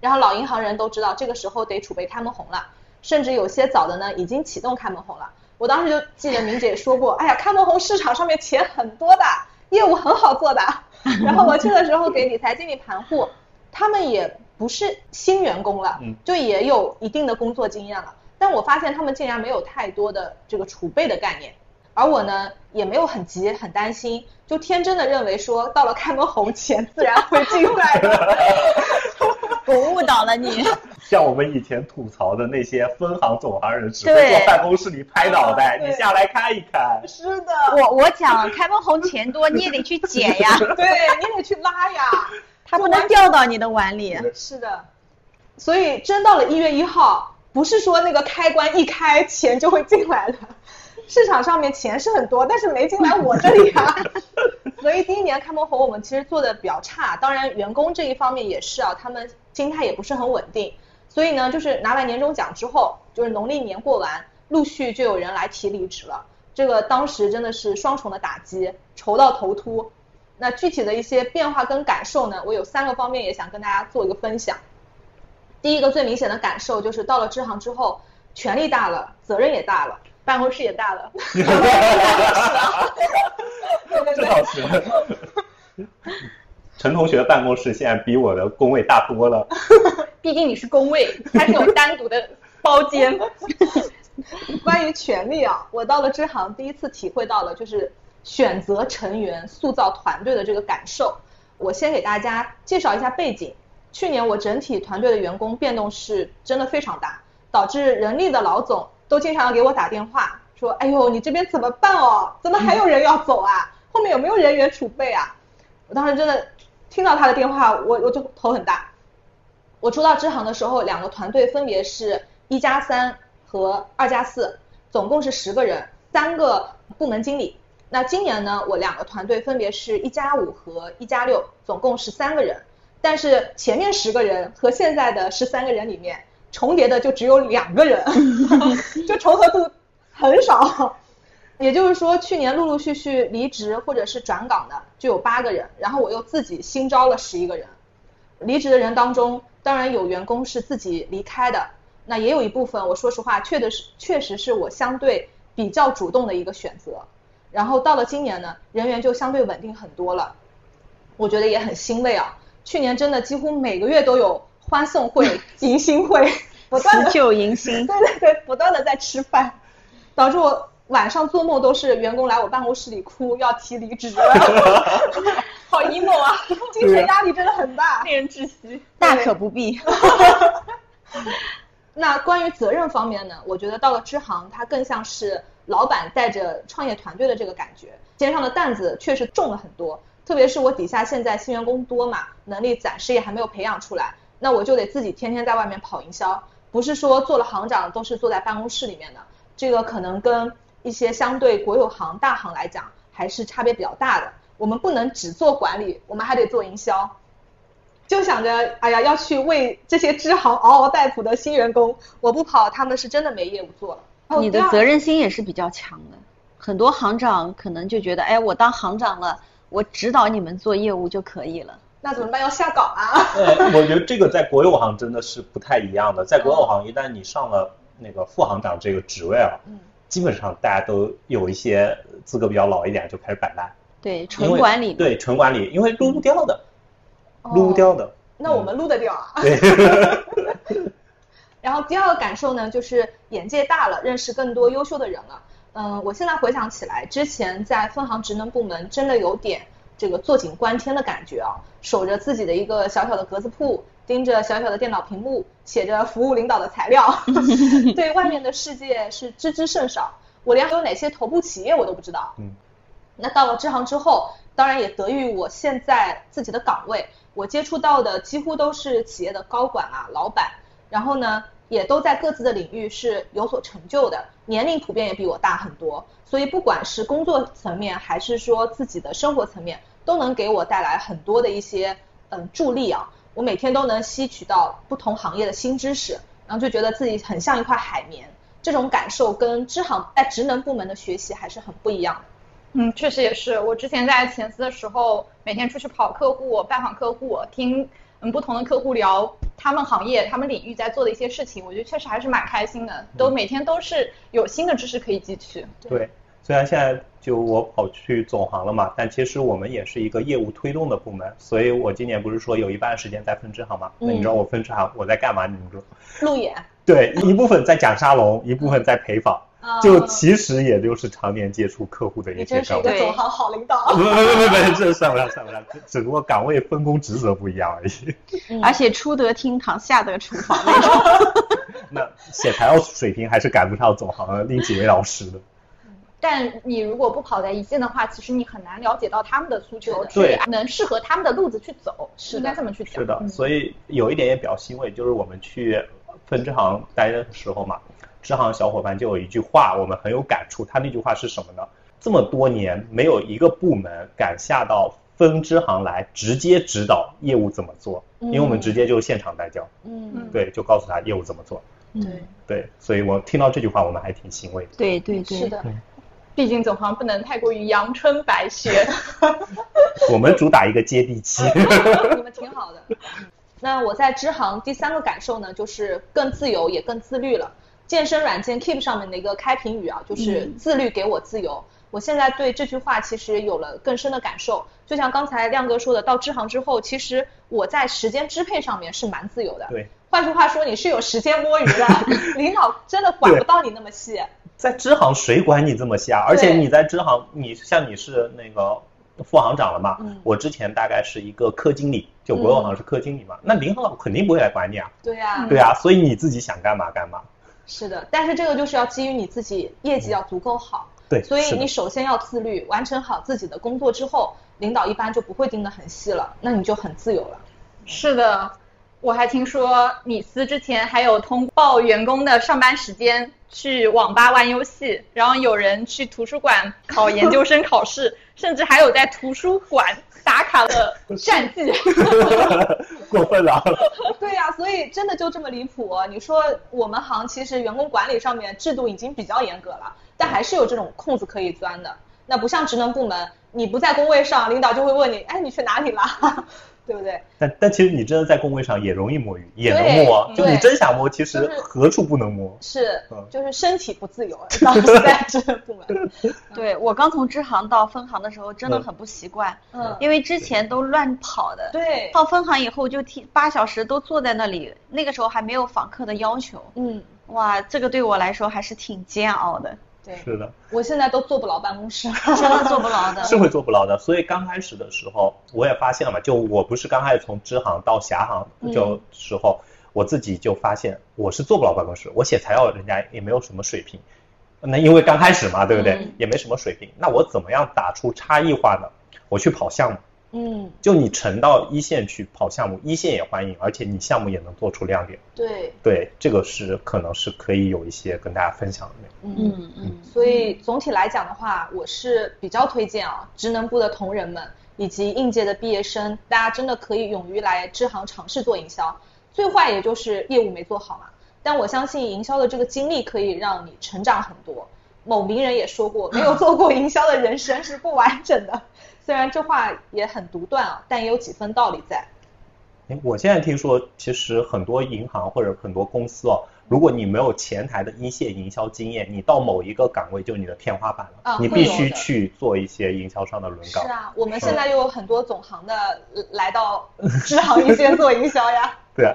然后老银行人都知道这个时候得储备开门红了，甚至有些早的呢已经启动开门红了。我当时就记得明姐说过，哎呀，开门红市场上面钱很多的，业务很好做的。然后我去的时候给理财经理盘户，他们也不是新员工了，就也有一定的工作经验了。但我发现他们竟然没有太多的这个储备的概念，而我呢也没有很急很担心，就天真的认为说到了开门红钱自然会进来的。我误导了你。像我们以前吐槽的那些分行总行人，只会坐办公室里拍脑袋，你下来看一看。是的，我我讲开门红钱多，你也得去捡呀。对，你得去拉呀，它不能掉到你的碗里。是的，所以真到了一月一号，不是说那个开关一开，钱就会进来了。市场上面钱是很多，但是没进来我这里啊。所以第一年开门红，我们其实做的比较差。当然，员工这一方面也是啊，他们心态也不是很稳定。所以呢，就是拿完年终奖之后，就是农历年过完，陆续就有人来提离职了。这个当时真的是双重的打击，愁到头秃。那具体的一些变化跟感受呢，我有三个方面也想跟大家做一个分享。第一个最明显的感受就是到了支行之后，权力大了，责任也大了，办公室也大了。这倒是。陈同学的办公室现在比我的工位大多了。毕竟你是工位，它是有单独的包间。关于权力啊，我到了支行第一次体会到了，就是选择成员、塑造团队的这个感受。我先给大家介绍一下背景。去年我整体团队的员工变动是真的非常大，导致人力的老总都经常要给我打电话说：“哎呦，你这边怎么办哦？怎么还有人要走啊？后面有没有人员储备啊？”我当时真的听到他的电话，我我就头很大。我初到支行的时候，两个团队分别是一加三和二加四，总共是十个人，三个部门经理。那今年呢，我两个团队分别是一加五和一加六，总共十三个人。但是前面十个人和现在的十三个人里面重叠的就只有两个人，就重合度很少。也就是说，去年陆陆续续离职或者是转岗的就有八个人，然后我又自己新招了十一个人。离职的人当中。当然有员工是自己离开的，那也有一部分，我说实话，确的是确实是我相对比较主动的一个选择。然后到了今年呢，人员就相对稳定很多了，我觉得也很欣慰啊。去年真的几乎每个月都有欢送会、迎新会，不断的就迎新，对对对，不断的在吃饭，导致我。晚上做梦都是员工来我办公室里哭，要提离职，好 emo 啊！精神压力真的很大，令人窒息。大可不必。那关于责任方面呢？我觉得到了支行，它更像是老板带着创业团队的这个感觉，肩上的担子确实重了很多。特别是我底下现在新员工多嘛，能力暂时也还没有培养出来，那我就得自己天天在外面跑营销，不是说做了行长都是坐在办公室里面的，这个可能跟。一些相对国有行、大行来讲，还是差别比较大的。我们不能只做管理，我们还得做营销。就想着，哎呀，要去为这些支行嗷嗷待哺的新员工，我不跑，他们是真的没业务做了。你的责任心也是比较强的。很多行长可能就觉得，哎，我当行长了，我指导你们做业务就可以了。那怎么办？要下岗啊？我觉得这个在国有行真的是不太一样的。在国有行，一旦你上了那个副行长这个职位啊。基本上大家都有一些资格比较老一点，就开始摆烂。对，纯管理。对，纯管理，因为撸不掉的，撸不掉的。那我们撸得掉啊。对。然后第二个感受呢，就是眼界大了，认识更多优秀的人了。嗯，我现在回想起来，之前在分行职能部门，真的有点这个坐井观天的感觉啊，守着自己的一个小小的格子铺。盯着小小的电脑屏幕，写着服务领导的材料，对外面的世界是知之甚少。我连有哪些头部企业我都不知道。嗯，那到了支行之后，当然也得益于我现在自己的岗位，我接触到的几乎都是企业的高管啊、老板，然后呢，也都在各自的领域是有所成就的，年龄普遍也比我大很多，所以不管是工作层面还是说自己的生活层面，都能给我带来很多的一些嗯助力啊。我每天都能吸取到不同行业的新知识，然后就觉得自己很像一块海绵，这种感受跟支行在职能部门的学习还是很不一样的。嗯，确实也是。我之前在前司的时候，每天出去跑客户、拜访客户，听嗯不同的客户聊他们行业、他们领域在做的一些事情，我觉得确实还是蛮开心的。都每天都是有新的知识可以汲取。对。虽然现在就我跑去总行了嘛，但其实我们也是一个业务推动的部门，所以我今年不是说有一半时间在分支行嘛？那你知道我分支行我在干嘛？你们说？路演。对，一部分在讲沙龙，一部分在陪访。就其实也就是常年接触客户的一些岗位。总行好领导。不不不不，这算不上算不上，只不过岗位分工职责不一样而已。而且出得厅堂，下得厨房那种。那写材料水平还是赶不上总行的另几位老师的。但你如果不跑在一线的话，其实你很难了解到他们的诉求，对，能适合他们的路子去走，应该这么去讲。是的，所以有一点也比较欣慰，就是我们去分支行待的时候嘛，支行小伙伴就有一句话，我们很有感触。他那句话是什么呢？这么多年没有一个部门敢下到分支行来直接指导业务怎么做，因为我们直接就现场带教，嗯，对，就告诉他业务怎么做，对对，所以我听到这句话，我们还挺欣慰的。对对对，是的。毕竟总行不能太过于阳春白雪。我们主打一个接地气。你们挺好的。那我在支行第三个感受呢，就是更自由也更自律了。健身软件 Keep 上面的一个开屏语啊，就是自律给我自由。我现在对这句话其实有了更深的感受。就像刚才亮哥说的，到支行之后，其实我在时间支配上面是蛮自由的。对。换句话说，你是有时间摸鱼的，领导真的管不到你那么细。在支行谁管你这么细啊？而且你在支行，你像你是那个副行长了嘛？我之前大概是一个科经理，就国有行是科经理嘛。那领导肯定不会来管你啊。对呀。对啊，所以你自己想干嘛干嘛。是的，但是这个就是要基于你自己业绩要足够好。对。所以你首先要自律，完成好自己的工作之后，领导一般就不会盯得很细了，那你就很自由了。是的。我还听说米斯之前还有通报员工的上班时间去网吧玩游戏，然后有人去图书馆考研究生考试，甚至还有在图书馆打卡的战绩。过分了。对呀，所以真的就这么离谱。你说我们行其实员工管理上面制度已经比较严格了，但还是有这种空子可以钻的。那不像职能部门，你不在工位上，领导就会问你，哎，你去哪里了？对不对？但但其实你真的在工位上也容易摸鱼，也能摸。就你真想摸，其实何处不能摸？是，就是身体不自由。当时在这部门，对我刚从支行到分行的时候，真的很不习惯。嗯。因为之前都乱跑的。对。到分行以后就听八小时都坐在那里，那个时候还没有访客的要求。嗯。哇，这个对我来说还是挺煎熬的。对，是的，我现在都坐不牢办公室，真的坐不牢的，是会坐不牢的。所以刚开始的时候，我也发现了嘛，就我不是刚开始从支行到辖行就时候，我自己就发现我是坐不牢办公室，我写材料人家也没有什么水平，那因为刚开始嘛，对不对？也没什么水平，那我怎么样打出差异化呢？我去跑项目。嗯，就你沉到一线去跑项目，一线也欢迎，而且你项目也能做出亮点。对，对，这个是可能是可以有一些跟大家分享的。嗯嗯。所以总体来讲的话，我是比较推荐啊，职能部的同仁们以及应届的毕业生，大家真的可以勇于来支行尝试做营销。最坏也就是业务没做好嘛，但我相信营销的这个经历可以让你成长很多。某名人也说过，没有做过营销的人生是不完整的。虽然这话也很独断啊，但也有几分道理在。哎，我现在听说，其实很多银行或者很多公司哦，如果你没有前台的一线营销经验，你到某一个岗位就是你的天花板了，你必须去做一些营销上的轮岗。是啊，我们现在又有很多总行的来到支行一线做营销呀。对啊，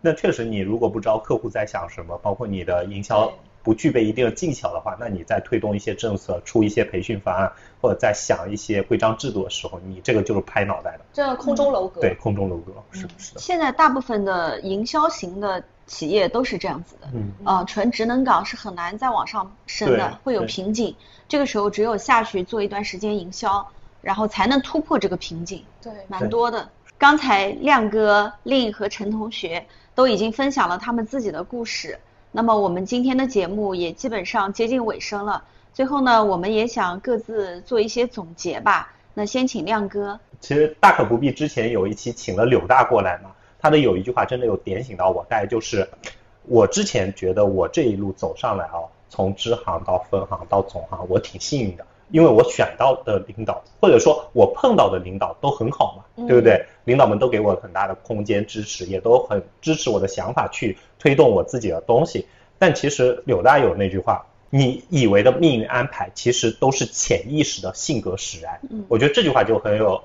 那确实，你如果不知道客户在想什么，包括你的营销。不具备一定的技巧的话，那你在推动一些政策、出一些培训方案，或者在想一些规章制度的时候，你这个就是拍脑袋的，这空中楼阁。对，空中楼阁，是的，是的。现在大部分的营销型的企业都是这样子的，嗯，啊，纯职能岗是很难再往上升的，会有瓶颈。这个时候只有下去做一段时间营销，然后才能突破这个瓶颈。对，蛮多的。刚才亮哥、令和陈同学都已经分享了他们自己的故事。那么我们今天的节目也基本上接近尾声了。最后呢，我们也想各自做一些总结吧。那先请亮哥。其实大可不必，之前有一期请了柳大过来嘛，他的有一句话真的有点醒到我，大概就是我之前觉得我这一路走上来啊，从支行到分行到总行，我挺幸运的。因为我选到的领导，或者说我碰到的领导都很好嘛，对不对？领导们都给我很大的空间支持，也都很支持我的想法去推动我自己的东西。但其实柳大有那句话，你以为的命运安排，其实都是潜意识的性格使然。嗯我觉得这句话就很有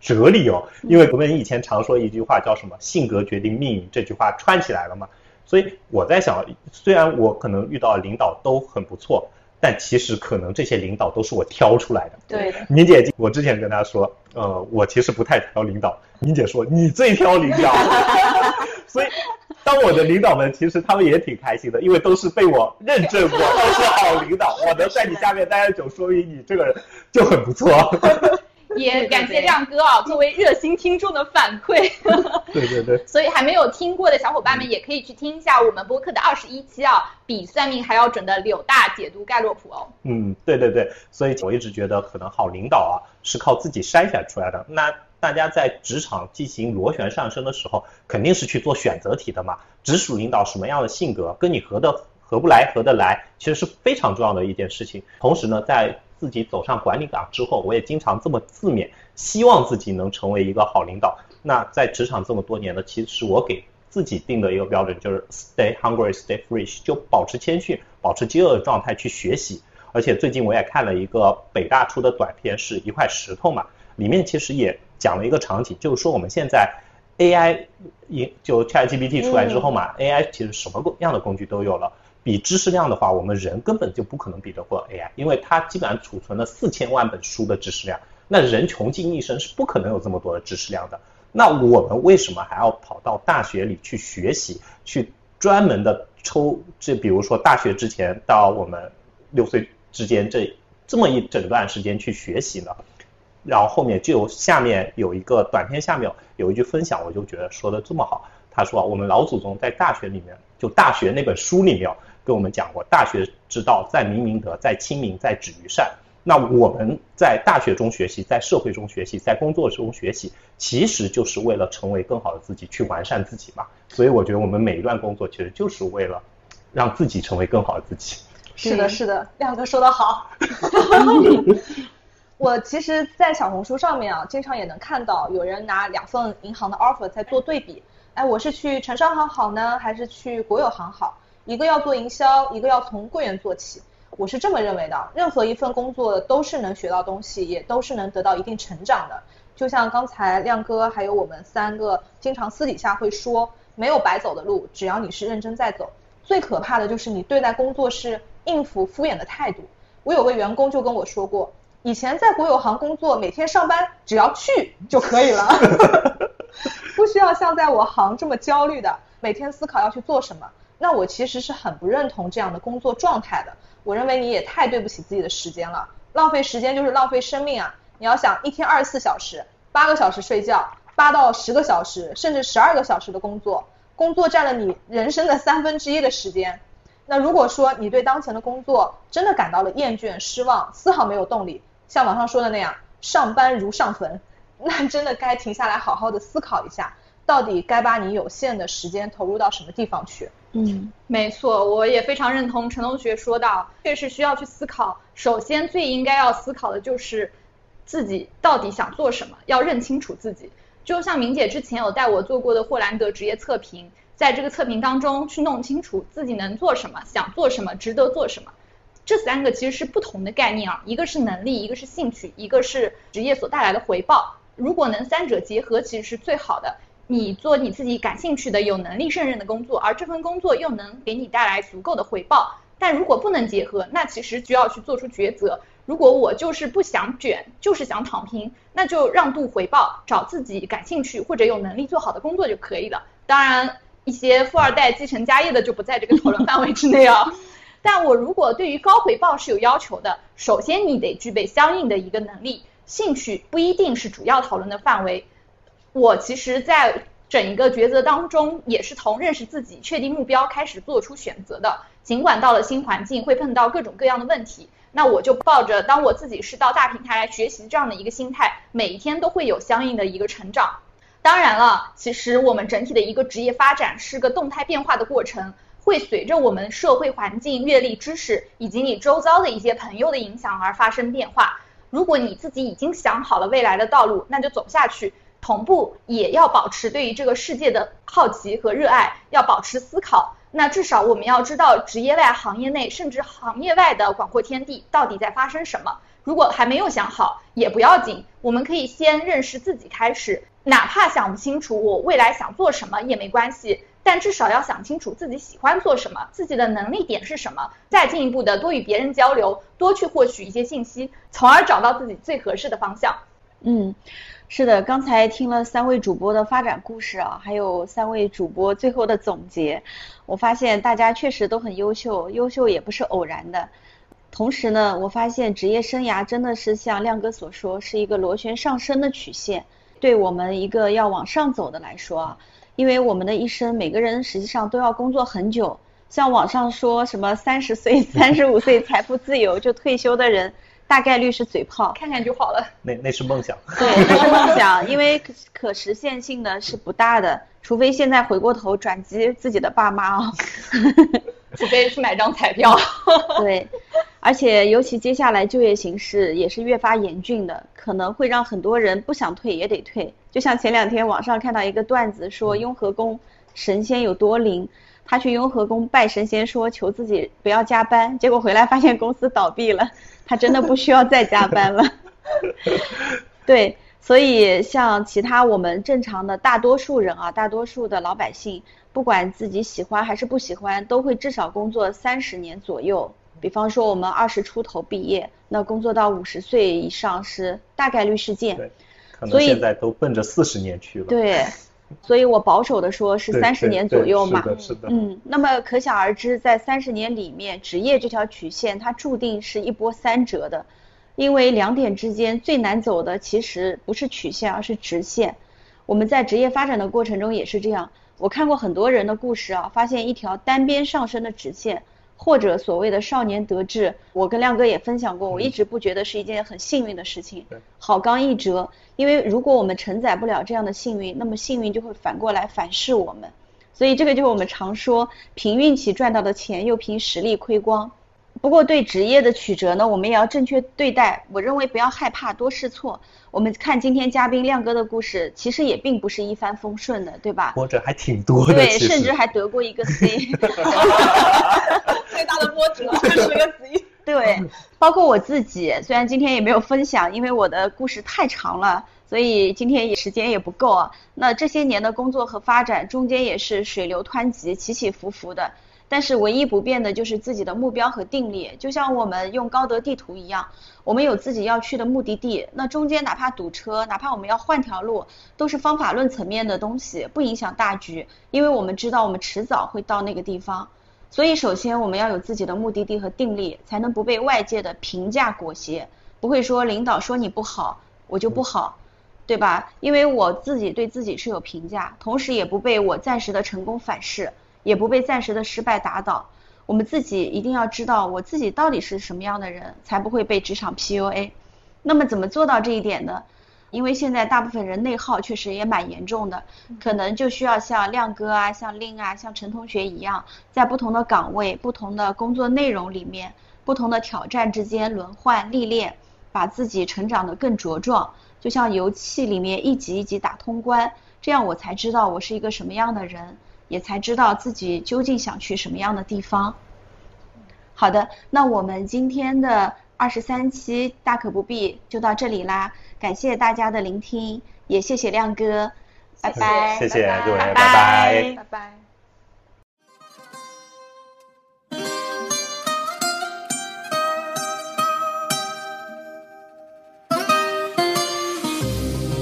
哲理哦，因为我们以前常说一句话叫什么“性格决定命运”，这句话串起来了嘛。所以我在想，虽然我可能遇到领导都很不错，但其实可能这些领导都是我挑出来的。对，明姐，我之前跟她说，呃，我其实不太挑领导。明姐说你最挑领导，所以当我的领导们其实他们也挺开心的，因为都是被我认证过，都是好领导。我能在你下面待久，说明你这个人就很不错。也感谢亮哥啊，作为热心听众的反馈。对对对。所以还没有听过的小伙伴们，也可以去听一下我们播客的二十一期啊，比算命还要准的柳大解读盖洛普哦。嗯，对对对。所以我一直觉得，可能好领导啊，是靠自己筛选出来的。那大家在职场进行螺旋上升的时候，肯定是去做选择题的嘛。直属领导什么样的性格，跟你合的合不来，合得来，其实是非常重要的一件事情。同时呢，在自己走上管理岗之后，我也经常这么自勉，希望自己能成为一个好领导。那在职场这么多年呢，其实我给自己定的一个标准就是 stay hungry, stay fresh，就保持谦逊，保持饥饿的状态去学习。而且最近我也看了一个北大出的短片，是一块石头嘛，里面其实也讲了一个场景，就是说我们现在 AI 一就 ChatGPT 出来之后嘛，AI 其实什么样的工具都有了。比知识量的话，我们人根本就不可能比得过 AI，因为它基本上储存了四千万本书的知识量。那人穷尽一生是不可能有这么多的知识量的。那我们为什么还要跑到大学里去学习，去专门的抽？这比如说大学之前到我们六岁之间这这么一整段时间去学习呢？然后后面就下面有一个短片，下面有一句分享，我就觉得说的这么好。他说我们老祖宗在大学里面，就大学那本书里面。跟我们讲过，大学之道在明明德，在亲民，在止于善。那我们在大学中学习，在社会中学习，在工作中学习，其实就是为了成为更好的自己，去完善自己嘛。所以我觉得我们每一段工作其实就是为了让自己成为更好的自己。是的，是的，亮哥说的好。我其实，在小红书上面啊，经常也能看到有人拿两份银行的 offer 在做对比。哎，我是去城商行好呢，还是去国有行好？一个要做营销，一个要从柜员做起，我是这么认为的。任何一份工作都是能学到东西，也都是能得到一定成长的。就像刚才亮哥还有我们三个经常私底下会说，没有白走的路，只要你是认真在走。最可怕的就是你对待工作是应付敷衍的态度。我有个员工就跟我说过，以前在国有行工作，每天上班只要去就可以了，不需要像在我行这么焦虑的，每天思考要去做什么。那我其实是很不认同这样的工作状态的。我认为你也太对不起自己的时间了，浪费时间就是浪费生命啊！你要想一天二十四小时，八个小时睡觉，八到十个小时，甚至十二个小时的工作，工作占了你人生的三分之一的时间。那如果说你对当前的工作真的感到了厌倦、失望，丝毫没有动力，像网上说的那样，上班如上坟，那真的该停下来好好的思考一下。到底该把你有限的时间投入到什么地方去？嗯，没错，我也非常认同陈同学说到，确实需要去思考。首先，最应该要思考的就是自己到底想做什么，要认清楚自己。就像明姐之前有带我做过的霍兰德职业测评，在这个测评当中去弄清楚自己能做什么，想做什么，值得做什么。这三个其实是不同的概念啊，一个是能力，一个是兴趣，一个是职业所带来的回报。如果能三者结合，其实是最好的。你做你自己感兴趣的、有能力胜任的工作，而这份工作又能给你带来足够的回报。但如果不能结合，那其实就要去做出抉择。如果我就是不想卷，就是想躺平，那就让渡回报，找自己感兴趣或者有能力做好的工作就可以了。当然，一些富二代继承家业的就不在这个讨论范围之内啊。但我如果对于高回报是有要求的，首先你得具备相应的一个能力，兴趣不一定是主要讨论的范围。我其实，在整一个抉择当中，也是从认识自己、确定目标开始做出选择的。尽管到了新环境会碰到各种各样的问题，那我就抱着当我自己是到大平台来学习这样的一个心态，每一天都会有相应的一个成长。当然了，其实我们整体的一个职业发展是个动态变化的过程，会随着我们社会环境、阅历、知识以及你周遭的一些朋友的影响而发生变化。如果你自己已经想好了未来的道路，那就走下去。同步也要保持对于这个世界的好奇和热爱，要保持思考。那至少我们要知道职业外、行业内甚至行业外的广阔天地到底在发生什么。如果还没有想好也不要紧，我们可以先认识自己开始。哪怕想不清楚我未来想做什么也没关系，但至少要想清楚自己喜欢做什么，自己的能力点是什么，再进一步的多与别人交流，多去获取一些信息，从而找到自己最合适的方向。嗯，是的，刚才听了三位主播的发展故事啊，还有三位主播最后的总结，我发现大家确实都很优秀，优秀也不是偶然的。同时呢，我发现职业生涯真的是像亮哥所说，是一个螺旋上升的曲线。对我们一个要往上走的来说啊，因为我们的一生每个人实际上都要工作很久。像网上说什么三十岁、三十五岁财富自由就退休的人，大概率是嘴炮，看看就好了。那那是梦想。对，那是梦想，因为可实现性的是不大的，除非现在回过头转机自己的爸妈啊。除非去买张彩票。对，而且尤其接下来就业形势也是越发严峻的，可能会让很多人不想退也得退。就像前两天网上看到一个段子，说雍和宫神仙有多灵，他去雍和宫拜神仙说求自己不要加班，结果回来发现公司倒闭了，他真的不需要再加班了。对，所以像其他我们正常的大多数人啊，大多数的老百姓。不管自己喜欢还是不喜欢，都会至少工作三十年左右。比方说，我们二十出头毕业，那工作到五十岁以上是大概率事件。对，可能现在都奔着四十年去了。对，所以我保守的说是三十年左右嘛。是的，是的。嗯，那么可想而知，在三十年里面，职业这条曲线它注定是一波三折的，因为两点之间最难走的其实不是曲线，而是直线。我们在职业发展的过程中也是这样。我看过很多人的故事啊，发现一条单边上升的直线，或者所谓的少年得志。我跟亮哥也分享过，我一直不觉得是一件很幸运的事情。好钢一折，因为如果我们承载不了这样的幸运，那么幸运就会反过来反噬我们。所以这个就是我们常说，凭运气赚到的钱，又凭实力亏光。不过对职业的曲折呢，我们也要正确对待。我认为不要害怕，多试错。我们看今天嘉宾亮哥的故事，其实也并不是一帆风顺的，对吧？波折还挺多的，对，甚至还得过一个 C。最大的波折是个 C。对，包括我自己，虽然今天也没有分享，因为我的故事太长了，所以今天也时间也不够啊。那这些年的工作和发展，中间也是水流湍急，起起伏伏的。但是唯一不变的就是自己的目标和定力，就像我们用高德地图一样，我们有自己要去的目的地，那中间哪怕堵车，哪怕我们要换条路，都是方法论层面的东西，不影响大局，因为我们知道我们迟早会到那个地方。所以首先我们要有自己的目的地和定力，才能不被外界的评价裹挟，不会说领导说你不好，我就不好，对吧？因为我自己对自己是有评价，同时也不被我暂时的成功反噬。也不被暂时的失败打倒，我们自己一定要知道我自己到底是什么样的人，才不会被职场 PUA。那么怎么做到这一点呢？因为现在大部分人内耗确实也蛮严重的，可能就需要像亮哥啊、像令啊、像陈同学一样，在不同的岗位、不同的工作内容里面、不同的挑战之间轮换历练，把自己成长得更茁壮，就像游戏里面一级一级打通关，这样我才知道我是一个什么样的人。也才知道自己究竟想去什么样的地方。好的，那我们今天的二十三期大可不必就到这里啦，感谢大家的聆听，也谢谢亮哥，拜拜，谢谢各位，拜拜，拜拜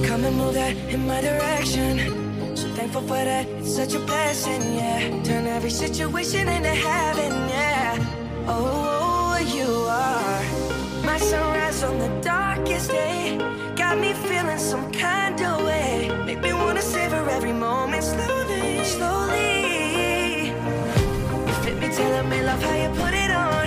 come and move。thankful for that. It's such a blessing, yeah. Turn every situation into heaven, yeah. Oh, you are my sunrise on the darkest day. got me feeling some kind of way. Make me wanna savor every moment slowly, slowly. You fit me, tailor me, love how you put it on.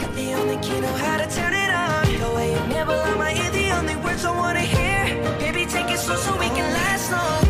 Got the only key, know how to turn it on. The way you never on my ear, the only words I wanna hear. Baby, take it slow so we can last long.